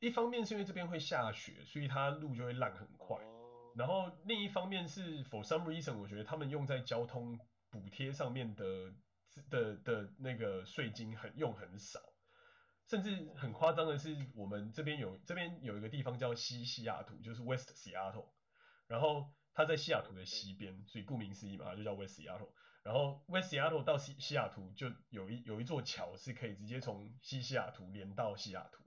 一方面是因为这边会下雪，所以它路就会烂很快。哦。然后另一方面是 for some reason，我觉得他们用在交通补贴上面的的的那个税金很用很少，甚至很夸张的是，我们这边有这边有一个地方叫西西雅图，就是 West Seattle，然后。它在西雅图的西边，所以顾名思义嘛，它就叫 West Seattle。然后 West Seattle 到西西雅图就有一有一座桥是可以直接从西西雅图连到西雅图。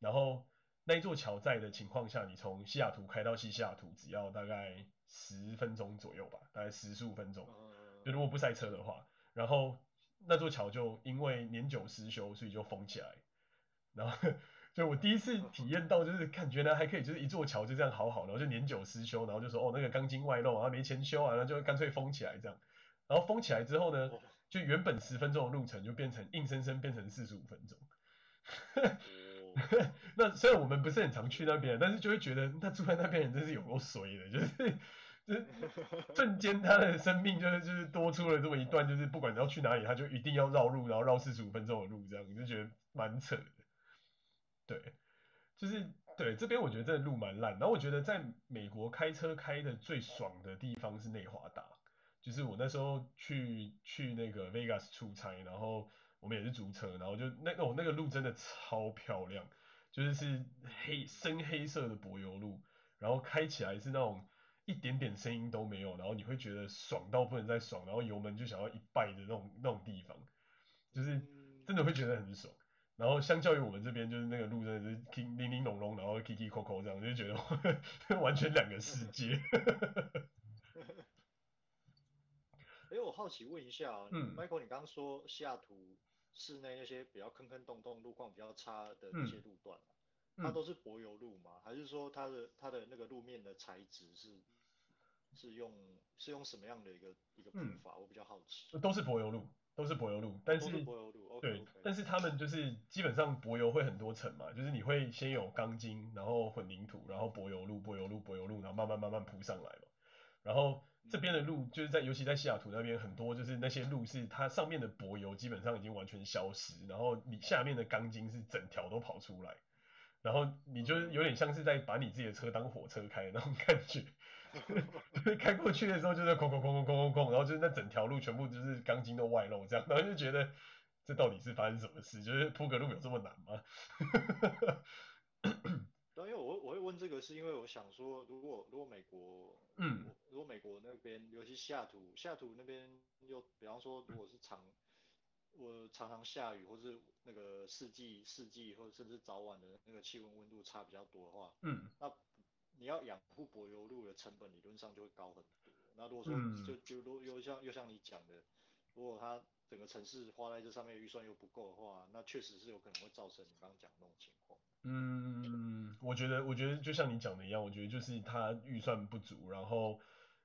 然后那一座桥在的情况下，你从西雅图开到西西雅图只要大概十分钟左右吧，大概十十五分钟。就如果不塞车的话，然后那座桥就因为年久失修，所以就封起来。然后。就我第一次体验到，就是感觉呢还可以，就是一座桥就这样好好，然后就年久失修，然后就说哦那个钢筋外露，然后没钱修啊，然后就干脆封起来这样。然后封起来之后呢，就原本十分钟的路程就变成硬生生变成四十五分钟。那虽然我们不是很常去那边，但是就会觉得那住在那边人真是有够衰的，就是就是 瞬间他的生命就是就是多出了这么一段，就是不管你要去哪里，他就一定要绕路，然后绕四十五分钟的路这样，你就觉得蛮扯的。对，就是对这边我觉得真的路蛮烂，然后我觉得在美国开车开的最爽的地方是内华达，就是我那时候去去那个 Vegas 出差，然后我们也是租车，然后就那个我那个路真的超漂亮，就是是黑深黑色的柏油路，然后开起来是那种一点点声音都没有，然后你会觉得爽到不能再爽，然后油门就想要一拜的那种那种地方，就是真的会觉得很爽。然后相较于我们这边，就是那个路真的是零零零珑珑，然后 Kiki Coco 这样，就觉得 完全两个世界。哎，我好奇问一下，嗯，Michael，你刚刚说西雅图市内那些比较坑坑洞洞、路况比较差的那些路段，嗯，它都是柏油路吗？还是说它的它的那个路面的材质是是用是用什么样的一个一个铺法？我比较好奇。都是柏油路。都是柏油路，但是，是柏油路对，okay. 但是他们就是基本上柏油会很多层嘛，就是你会先有钢筋，然后混凝土，然后柏油路、柏油路、柏油路，然后慢慢慢慢铺上来嘛。然后这边的路就是在，尤其在西雅图那边很多，就是那些路是它上面的柏油基本上已经完全消失，然后你下面的钢筋是整条都跑出来，然后你就有点像是在把你自己的车当火车开的那种感觉。开过去的时候就是空空空空空空空，然后就是那整条路全部就是钢筋都外露这样，然后就觉得这到底是发生什么事？就是铺个路有这么难吗？对，因为我我会问这个是因为我想说，如果如果美国，嗯，如果美国那边，尤其西雅图，西雅图那边又比方说如果是常，我常常下雨，或是那个四季四季或者甚至早晚的那个气温温度差比较多的话，嗯，那。你要养护柏油路的成本理论上就会高很多。那如果说就就如又像又像你讲的，如果它整个城市花在这上面预算又不够的话，那确实是有可能会造成你刚刚讲的那种情况。嗯，我觉得我觉得就像你讲的一样，我觉得就是它预算不足，然后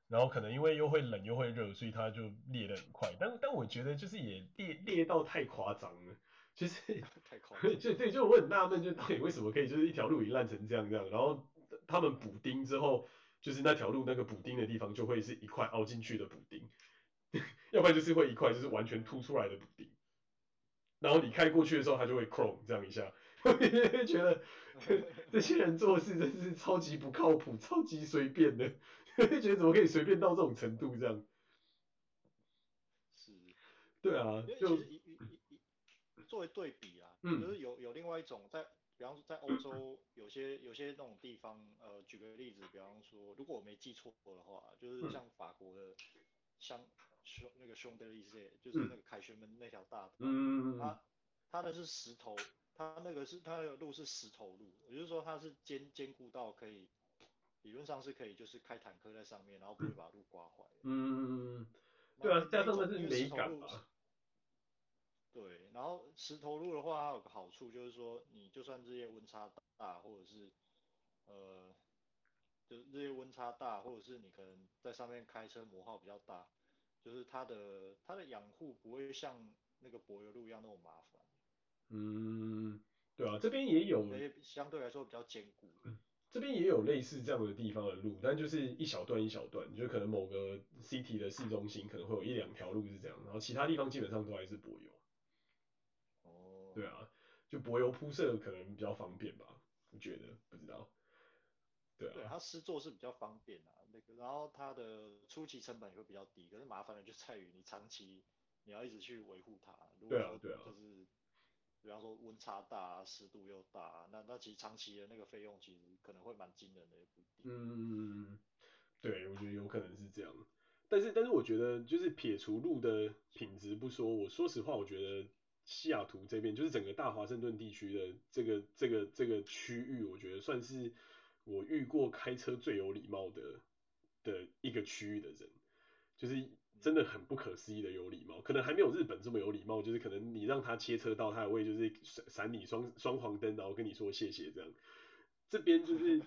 然后可能因为又会冷又会热，所以它就裂得很快。但但我觉得就是也裂裂到太夸张了，就是 太夸张。就对，就我很纳闷，就到底为什么可以就是一条路已烂成这样这样，然后。他们补丁之后，就是那条路那个补丁的地方就会是一块凹进去的补丁，要不然就是会一块就是完全凸出来的补丁。然后你开过去的时候，它就会 chrome 这样一下，觉得 这些人做事真是超级不靠谱，超级随便的，觉得怎么可以随便到这种程度这样？是，对啊，就作为对比啊，嗯，就是有有另外一种在。比方说，在欧洲有些有些那种地方，呃，举个例子，比方说，如果我没记错的话，就是像法国的，像匈那个匈德利斯，就是那个凯旋门那条大道，嗯，它它的是石头，它那个是它的路是石头路，也就是说它是坚坚固到可以，理论上是可以就是开坦克在上面，然后不会把路刮坏。嗯，对啊，加上的是美感吧。对，然后石头路的话，它有个好处就是说，你就算日夜温差大，或者是呃，就是日夜温差大，或者是你可能在上面开车磨耗比较大，就是它的它的养护不会像那个柏油路一样那么麻烦。嗯，对啊，这边也有，相对来说比较坚固。嗯，这边也有类似这样的地方的路，但就是一小段一小段，就可能某个 city 的市中心可能会有一两条路是这样，然后其他地方基本上都还是柏油。哦。对啊，就柏油铺设可能比较方便吧，我觉得不知道。对啊。对，它施作是比较方便啊，那个，然后它的初期成本也会比较低，可是麻烦的就在于你长期你要一直去维护它。对啊，对啊。就是。比方说温差大，湿度又大，那那其实长期的那个费用其实可能会蛮惊人的，也不一定。嗯，对，我觉得有可能是这样。但是但是我觉得就是撇除路的品质不说，我说实话，我觉得西雅图这边就是整个大华盛顿地区的这个这个这个区域，我觉得算是我遇过开车最有礼貌的的一个区域的人，就是。真的很不可思议的有礼貌，可能还没有日本这么有礼貌，就是可能你让他切车道，他也会就是闪闪你双双黄灯，然后跟你说谢谢这样。这边就是，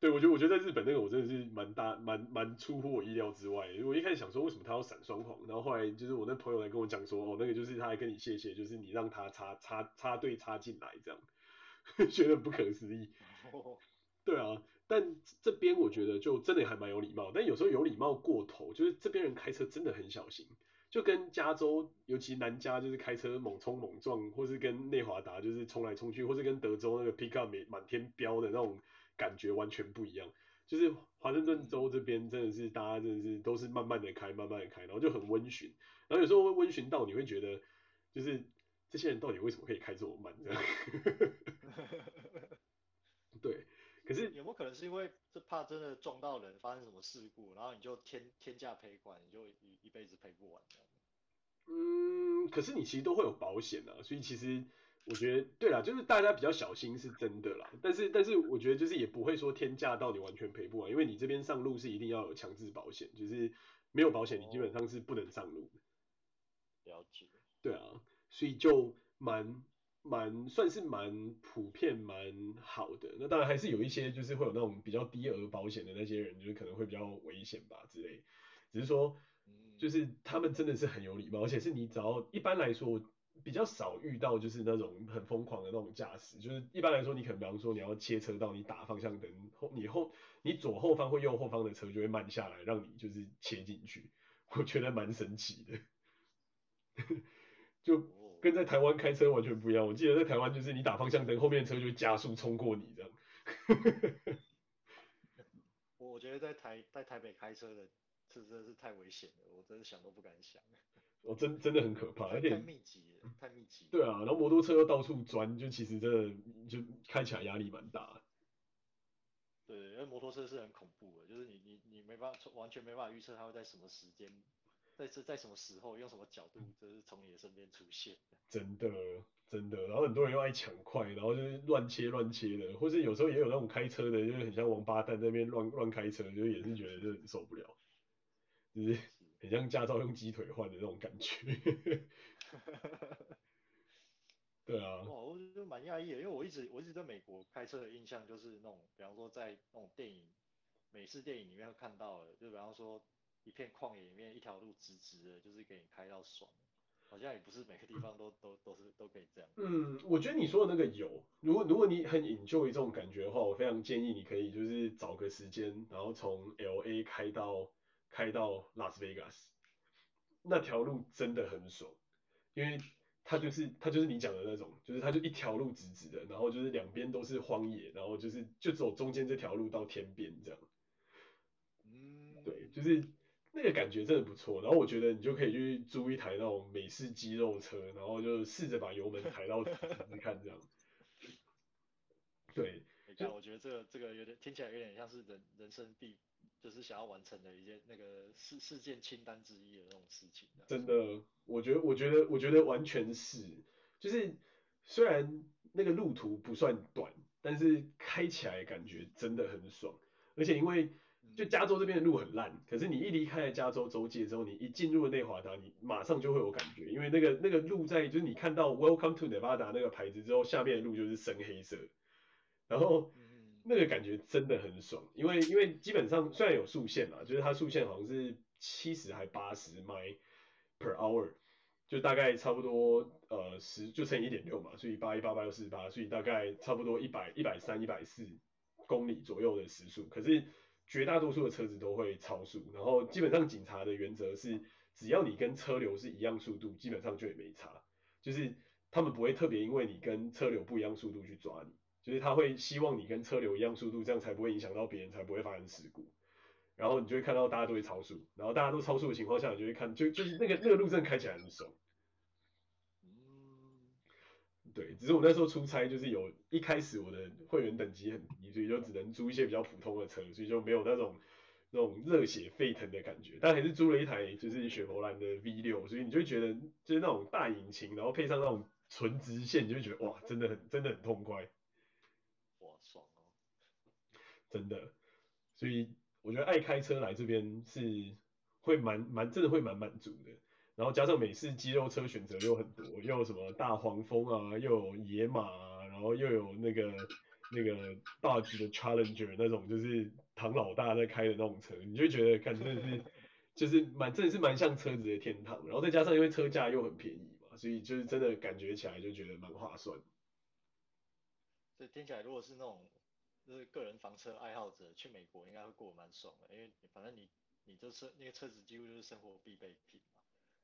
对，我觉得我觉得在日本那个我真的是蛮大蛮蛮出乎我意料之外。我一开始想说为什么他要闪双黄，然后后来就是我那朋友来跟我讲说，哦，那个就是他还跟你谢谢，就是你让他插插插队插进来这样，觉得不可思议。对啊。但这边我觉得就真的还蛮有礼貌，但有时候有礼貌过头，就是这边人开车真的很小心，就跟加州，尤其南加就是开车猛冲猛撞，或是跟内华达就是冲来冲去，或是跟德州那个 pickup 满天飙的那种感觉完全不一样。就是华盛顿州这边真的是大家真的是都是慢慢的开，慢慢的开，然后就很温驯，然后有时候会温驯到你会觉得，就是这些人到底为什么可以开这么慢这样？对。可是有没有可能是因为这怕真的撞到人，发生什么事故，然后你就天天价赔款，你就一一辈子赔不完这样？嗯，可是你其实都会有保险啊，所以其实我觉得对啦，就是大家比较小心是真的啦。但是但是我觉得就是也不会说天价到你完全赔不完，因为你这边上路是一定要有强制保险，就是没有保险你基本上是不能上路的。了解。对啊，所以就蛮。蛮算是蛮普遍蛮好的，那当然还是有一些就是会有那种比较低额保险的那些人，就是可能会比较危险吧之类。只是说，就是他们真的是很有礼貌，而且是你只要一般来说比较少遇到就是那种很疯狂的那种驾驶，就是一般来说你可能比方说你要切车道，你打方向灯后你后你左后方或右后方的车就会慢下来，让你就是切进去，我觉得蛮神奇的，就。跟在台湾开车完全不一样。我记得在台湾就是你打方向灯，后面的车就会加速冲过你这样。我我觉得在台在台北开车的，这真的是太危险了，我真的想都不敢想。我真真的很可怕，而且太密集了，太密集。对啊，然后摩托车又到处钻，就其实真的就看起来压力蛮大。对，因为摩托车是很恐怖的，就是你你你没办法完全没办法预测它会在什么时间。在这在什么时候用什么角度，就是从你的身边出现。真的真的，然后很多人又爱抢快，然后就是乱切乱切的，或是有时候也有那种开车的，就是很像王八蛋在那边乱乱开车，就也是觉得就很受不了，就是很像驾照用鸡腿换的那种感觉。对啊。哇，我觉得蛮讶异的，因为我一直我一直在美国开车的印象就是那种，比方说在那种电影美式电影里面会看到的，就比方说。一片旷野里面，一条路直直的，就是给你开到爽。好像也不是每个地方都都都是都可以这样。嗯，我觉得你说的那个有，如果如果你很 enjoy 这种感觉的话，我非常建议你可以就是找个时间，然后从 LA 开到开到拉斯维加斯，那条路真的很爽，因为它就是它就是你讲的那种，就是它就一条路直直的，然后就是两边都是荒野，然后就是就走中间这条路到天边这样。嗯，对，就是。那个感觉真的不错，然后我觉得你就可以去租一台那种美式肌肉车，然后就试着把油门抬到底试试看这样。对，你看，我觉得这个这个有点听起来有点像是人人生必就是想要完成的一件那个事事件清单之一的那种事情。真的，我觉得我觉得我觉得完全是，就是虽然那个路途不算短，但是开起来感觉真的很爽，而且因为。就加州这边的路很烂，可是你一离开了加州州界之后，你一进入了内华达，你马上就会有感觉，因为那个那个路在就是你看到 Welcome to Nevada 那个牌子之后，下面的路就是深黑色，然后那个感觉真的很爽，因为因为基本上虽然有速限嘛，就是它速限好像是七十还八十 m i per hour，就大概差不多呃十就乘以一点六嘛，所以八一八八六四十八，所以大概差不多一百一百三一百四。公里左右的时速，可是绝大多数的车子都会超速，然后基本上警察的原则是，只要你跟车流是一样速度，基本上就也没差，就是他们不会特别因为你跟车流不一样速度去抓你，就是他会希望你跟车流一样速度，这样才不会影响到别人，才不会发生事故。然后你就会看到大家都会超速，然后大家都超速的情况下，你就会看，就就是那个那个路真的开起来很爽。对，只是我那时候出差，就是有一开始我的会员等级很低，所以就只能租一些比较普通的车，所以就没有那种那种热血沸腾的感觉。但还是租了一台就是雪佛兰的 V 六所以你就觉得就是那种大引擎，然后配上那种纯直线，你就觉得哇，真的很真的很痛快。哇，爽哦！真的，所以我觉得爱开车来这边是会蛮蛮真的会蛮满足的。然后加上美式肌肉车选择又很多，又有什么大黄蜂啊，又有野马啊，然后又有那个那个大 G 的 Challenger 那种，就是唐老大在开的那种车，你就觉得看真的是就是蛮真的是蛮像车子的天堂。然后再加上因为车价又很便宜嘛，所以就是真的感觉起来就觉得蛮划算。所以听起来如果是那种就是个人房车爱好者去美国应该会过得蛮爽的，因为反正你你这车那个车子几乎就是生活必备品嘛。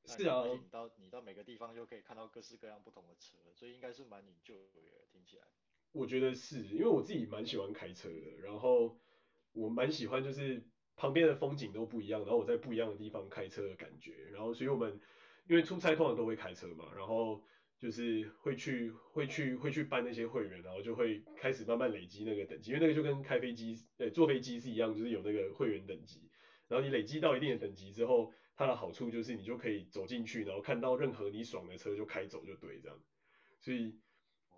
是啊，你到你到每个地方就可以看到各式各样不同的车，所以应该是蛮 enjoy 的，听起来。我觉得是因为我自己蛮喜欢开车的，然后我蛮喜欢就是旁边的风景都不一样，然后我在不一样的地方开车的感觉，然后所以我们因为出差通常都会开车嘛，然后就是会去会去会去办那些会员，然后就会开始慢慢累积那个等级，因为那个就跟开飞机呃坐飞机是一样，就是有那个会员等级，然后你累积到一定的等级之后。它的好处就是你就可以走进去，然后看到任何你爽的车就开走就对这样，所以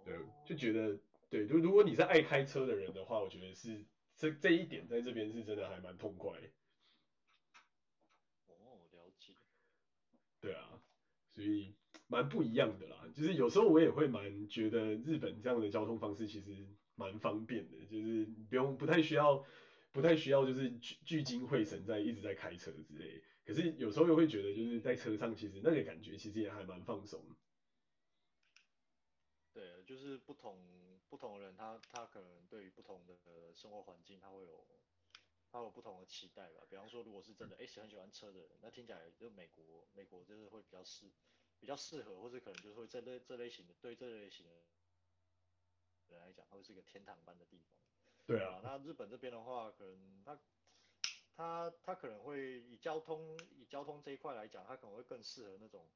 对就觉得对，就如果你是爱开车的人的话，我觉得是这这一点在这边是真的还蛮痛快。哦，了解。对啊，所以蛮不一样的啦。就是有时候我也会蛮觉得日本这样的交通方式其实蛮方便的，就是不用不太需要不太需要就是聚聚精会神在一直在开车之类。可是有时候又会觉得，就是在车上，其实那个感觉其实也还蛮放松。对，就是不同不同的人，他他可能对于不同的生活环境，他会有他有不同的期待吧。比方说，如果是真的哎、欸、很喜欢车的人，那听起来就美国美国就是会比较适比较适合，或是可能就是会这类这类型的对这类型的人来讲，它会是一个天堂般的地方。对啊，那日本这边的话，可能他。他他可能会以交通以交通这一块来讲，他可能会更适合那种，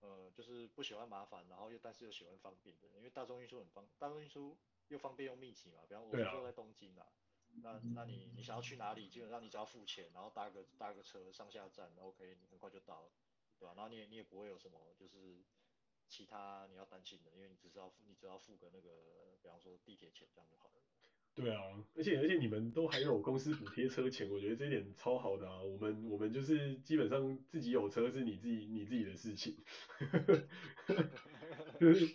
呃，就是不喜欢麻烦，然后又但是又喜欢方便的，因为大众运输很方，大众运输又方便又密集嘛。比方我们说在东京啊，那那你你想要去哪里，基本上你只要付钱，然后搭个搭个车上下站，OK，你很快就到了，对吧？然后你也你也不会有什么就是其他你要担心的，因为你只是要付你只要付个那个，比方说地铁钱这样就好了。对啊，而且而且你们都还有公司补贴车钱，我觉得这一点超好的啊。我们我们就是基本上自己有车是你自己你自己的事情，就是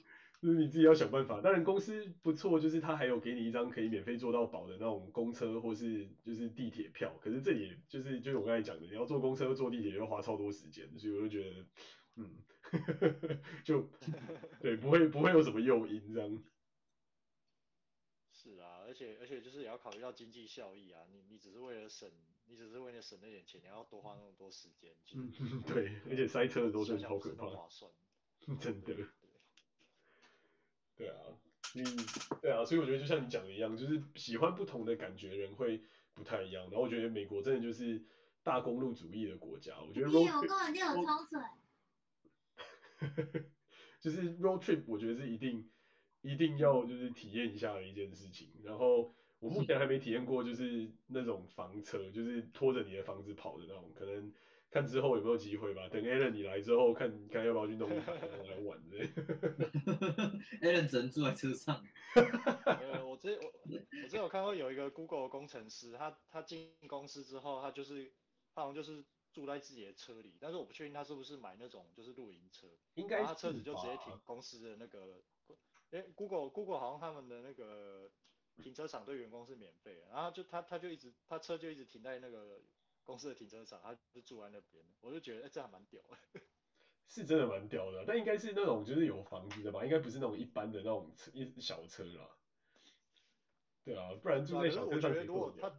就是你自己要想办法。当然公司不错，就是他还有给你一张可以免费坐到饱的那种公车或是就是地铁票。可是这里就是就是我刚才讲的，你要坐公车坐地铁要花超多时间，所以我就觉得嗯，就 对不会不会有什么诱因这样。是啊，而且而且就是也要考虑到经济效益啊，你你只是为了省，你只是为了省那点钱，你要多花那么多时间，嗯，对，而且塞车的时候真的好可怕，划算，真的，对啊，嗯，对啊，所以我觉得就像你讲的一样，就是喜欢不同的感觉人会不太一样，然后我觉得美国真的就是大公路主义的国家，我觉得 road trip，就是 road trip，我觉得是一定。一定要就是体验一下的一件事情，然后我目前还没体验过，就是那种房车，就是拖着你的房子跑的那种，可能看之后有没有机会吧。等 Alan 你来之后，看看要不要去弄一台来玩的。Alan 只能住在车上。呃，我之我我之前有看过有一个 Google 的工程师，他他进公司之后，他就是他好像就是住在自己的车里，但是我不确定他是不是买那种就是露营车，应该他车子就直接停公司的那个。哎，Google Google 好像他们的那个停车场对员工是免费的，然后就他他就一直他车就一直停在那个公司的停车场，他就住在那边，我就觉得哎、欸、这还蛮屌的，是真的蛮屌的，但应该是那种就是有房子的吧，应该不是那种一般的那种车一小车啦。对啊，不然住在小车上可以过掉。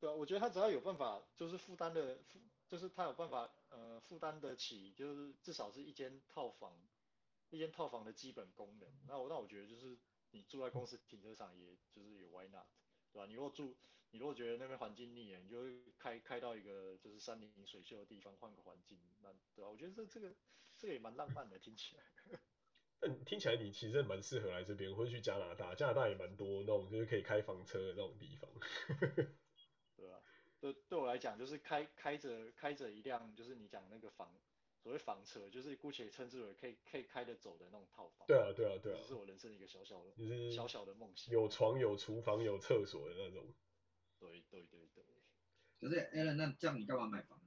对啊，我觉得他只要有办法，就是负担的负，就是他有办法，呃，负担得起，就是至少是一间套房，一间套房的基本功能。那我那我觉得就是你住在公司停车场，也就是有 why not，对吧？你如果住，你如果觉得那边环境腻了，你就开开到一个就是山林水秀的地方，换个环境，那对吧？我觉得这这个这个也蛮浪漫的，听起来。嗯，听起来你其实蛮适合来这边，或者去加拿大，加拿大也蛮多那种就是可以开房车的那种地方。对，对对我来讲，就是开开着开着一辆，就是你讲那个房，所谓房车，就是姑且称之为可以可以开得走的那种套房。对啊，对啊，对啊。这是我人生的一个小小的，就是小小的梦想。有床、有厨房、有厕所的那种。对对对对。可是 Alan，那这样你干嘛买房啊？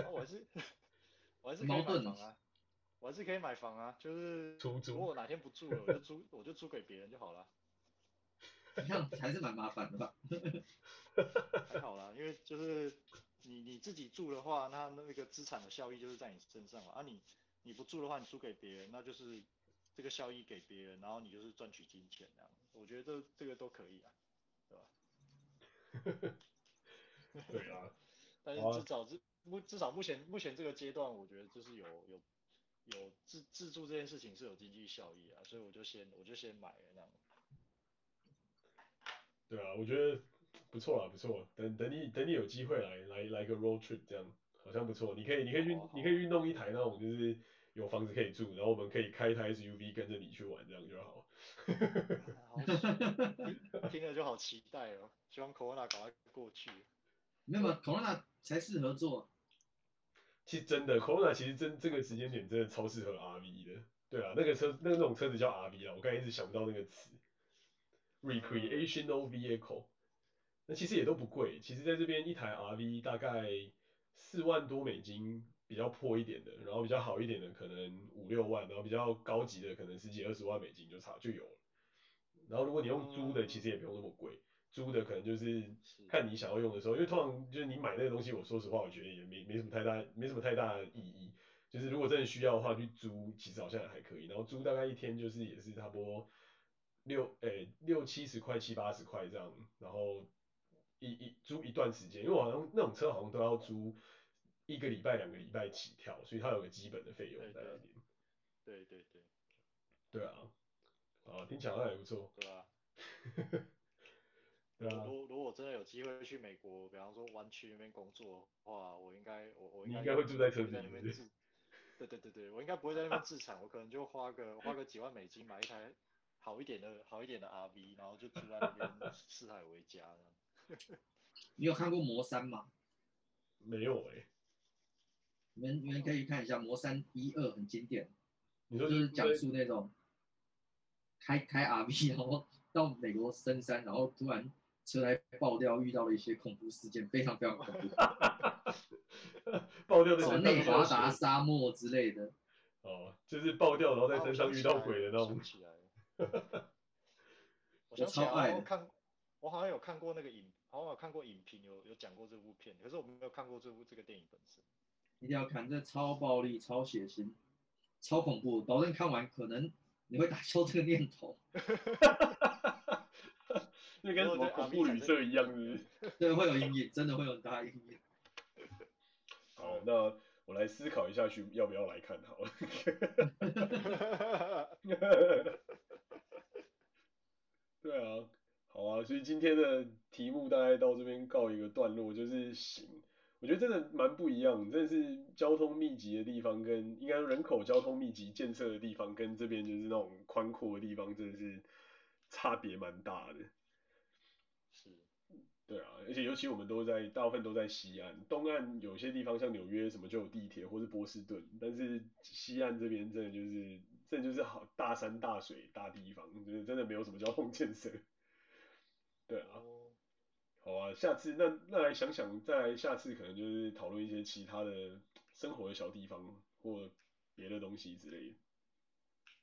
啊、我还是 我还是可以买房啊，我还是可以买房啊，就是出租。如果我哪天不住了，我就租 我就租给别人就好了。这样还是蛮麻烦的吧？还好啦，因为就是你你自己住的话，那那个资产的效益就是在你身上啊。你你不住的话，你租给别人，那就是这个效益给别人，然后你就是赚取金钱这样。我觉得这这个都可以啊，对吧？对啊。但是至少至目至少目前目前这个阶段，我觉得就是有有有自自助这件事情是有经济效益啊，所以我就先我就先买了那样。对啊，我觉得不错啊，不错。等等你等你有机会来来来个 road trip 这样，好像不错。你可以你可以去你可以运动一台那种就是有房子可以住，然后我们可以开一台 SUV 跟着你去玩这样就好。好，听了就好期待哦，希望 Corona 赶快过去。没有，Corona 才适合做。其实真的，Corona 其实真这个时间点真的超适合 RV 的。对啊，那个车那个那种车子叫 RV 啊，我刚才一直想不到那个词。Recreational vehicle，那其实也都不贵，其实在这边一台 RV 大概四万多美金，比较破一点的，然后比较好一点的可能五六万，然后比较高级的可能十几二十万美金就差就有了。然后如果你用租的，其实也不用那么贵，租的可能就是看你想要用的时候，因为通常就是你买那个东西，我说实话我觉得也没没什么太大没什么太大的意义，就是如果真的需要的话去租，其实好像也还可以，然后租大概一天就是也是差不多。六诶、欸、六七十块七八十块这样，然后一一租一段时间，因为我好像那种车好像都要租一个礼拜两个礼拜起跳，所以它有个基本的费用在那边。对对对。对啊，啊听起来还不错。对啊。对啊。如如果真的有机会去美国，比方说湾区那边工作的话，我应该我我应该。会住在车里面。对对对对，我应该不会在那边自产，我可能就花个花个几万美金买一台。好一点的，好一点的 RV，然后就住在那边 四海为家。你有看过魔山吗？没有哎、欸。你们你们可以看一下魔山一二很经典，你说就是讲述那种开开 RV 然后到美国深山，然后突然车胎爆掉，遇到了一些恐怖事件，非常非常恐怖。爆掉的什么内华达沙漠之类的。哦，就是爆掉然后在山上遇到鬼的那种。我想起来，我 看，我好像有看过那个影，好像有看过影评，有有讲过这部片，可是我没有看过这部这个电影本身。一定要看，这超暴力、超血腥、超恐怖，保证看完可能你会打消这个念头。那跟什么恐怖旅社一样，是？对，会有阴影，真的会有很大阴影。好，那我来思考一下去要不要来看好了。对啊，好啊，所以今天的题目大概到这边告一个段落，就是行，我觉得真的蛮不一样，真的是交通密集的地方跟应该人口交通密集建设的地方，跟这边就是那种宽阔的地方，真的是差别蛮大的。是，对啊，而且尤其我们都在大部分都在西岸，东岸有些地方像纽约什么就有地铁或是波士顿，但是西岸这边真的就是。这就是好大山大水大地方，就是真的没有什么交通建设。对啊，好啊，下次那那来想想，再来下次可能就是讨论一些其他的生活的小地方或别的东西之类的。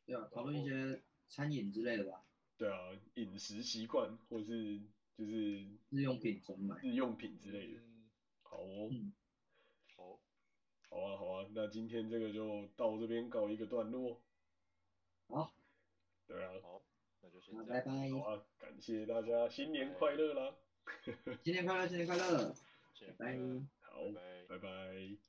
对啊，讨论一些餐饮之类的吧。对啊，饮食习惯或是就是日用品怎么买？日用品之类的。好哦。嗯。好。好啊，好啊，那今天这个就到这边告一个段落。好，对啊，好，那就先这样。拜拜。好啊，感谢大家，新年快乐啦！新年快乐，新年快乐！拜拜。好，拜拜。拜拜。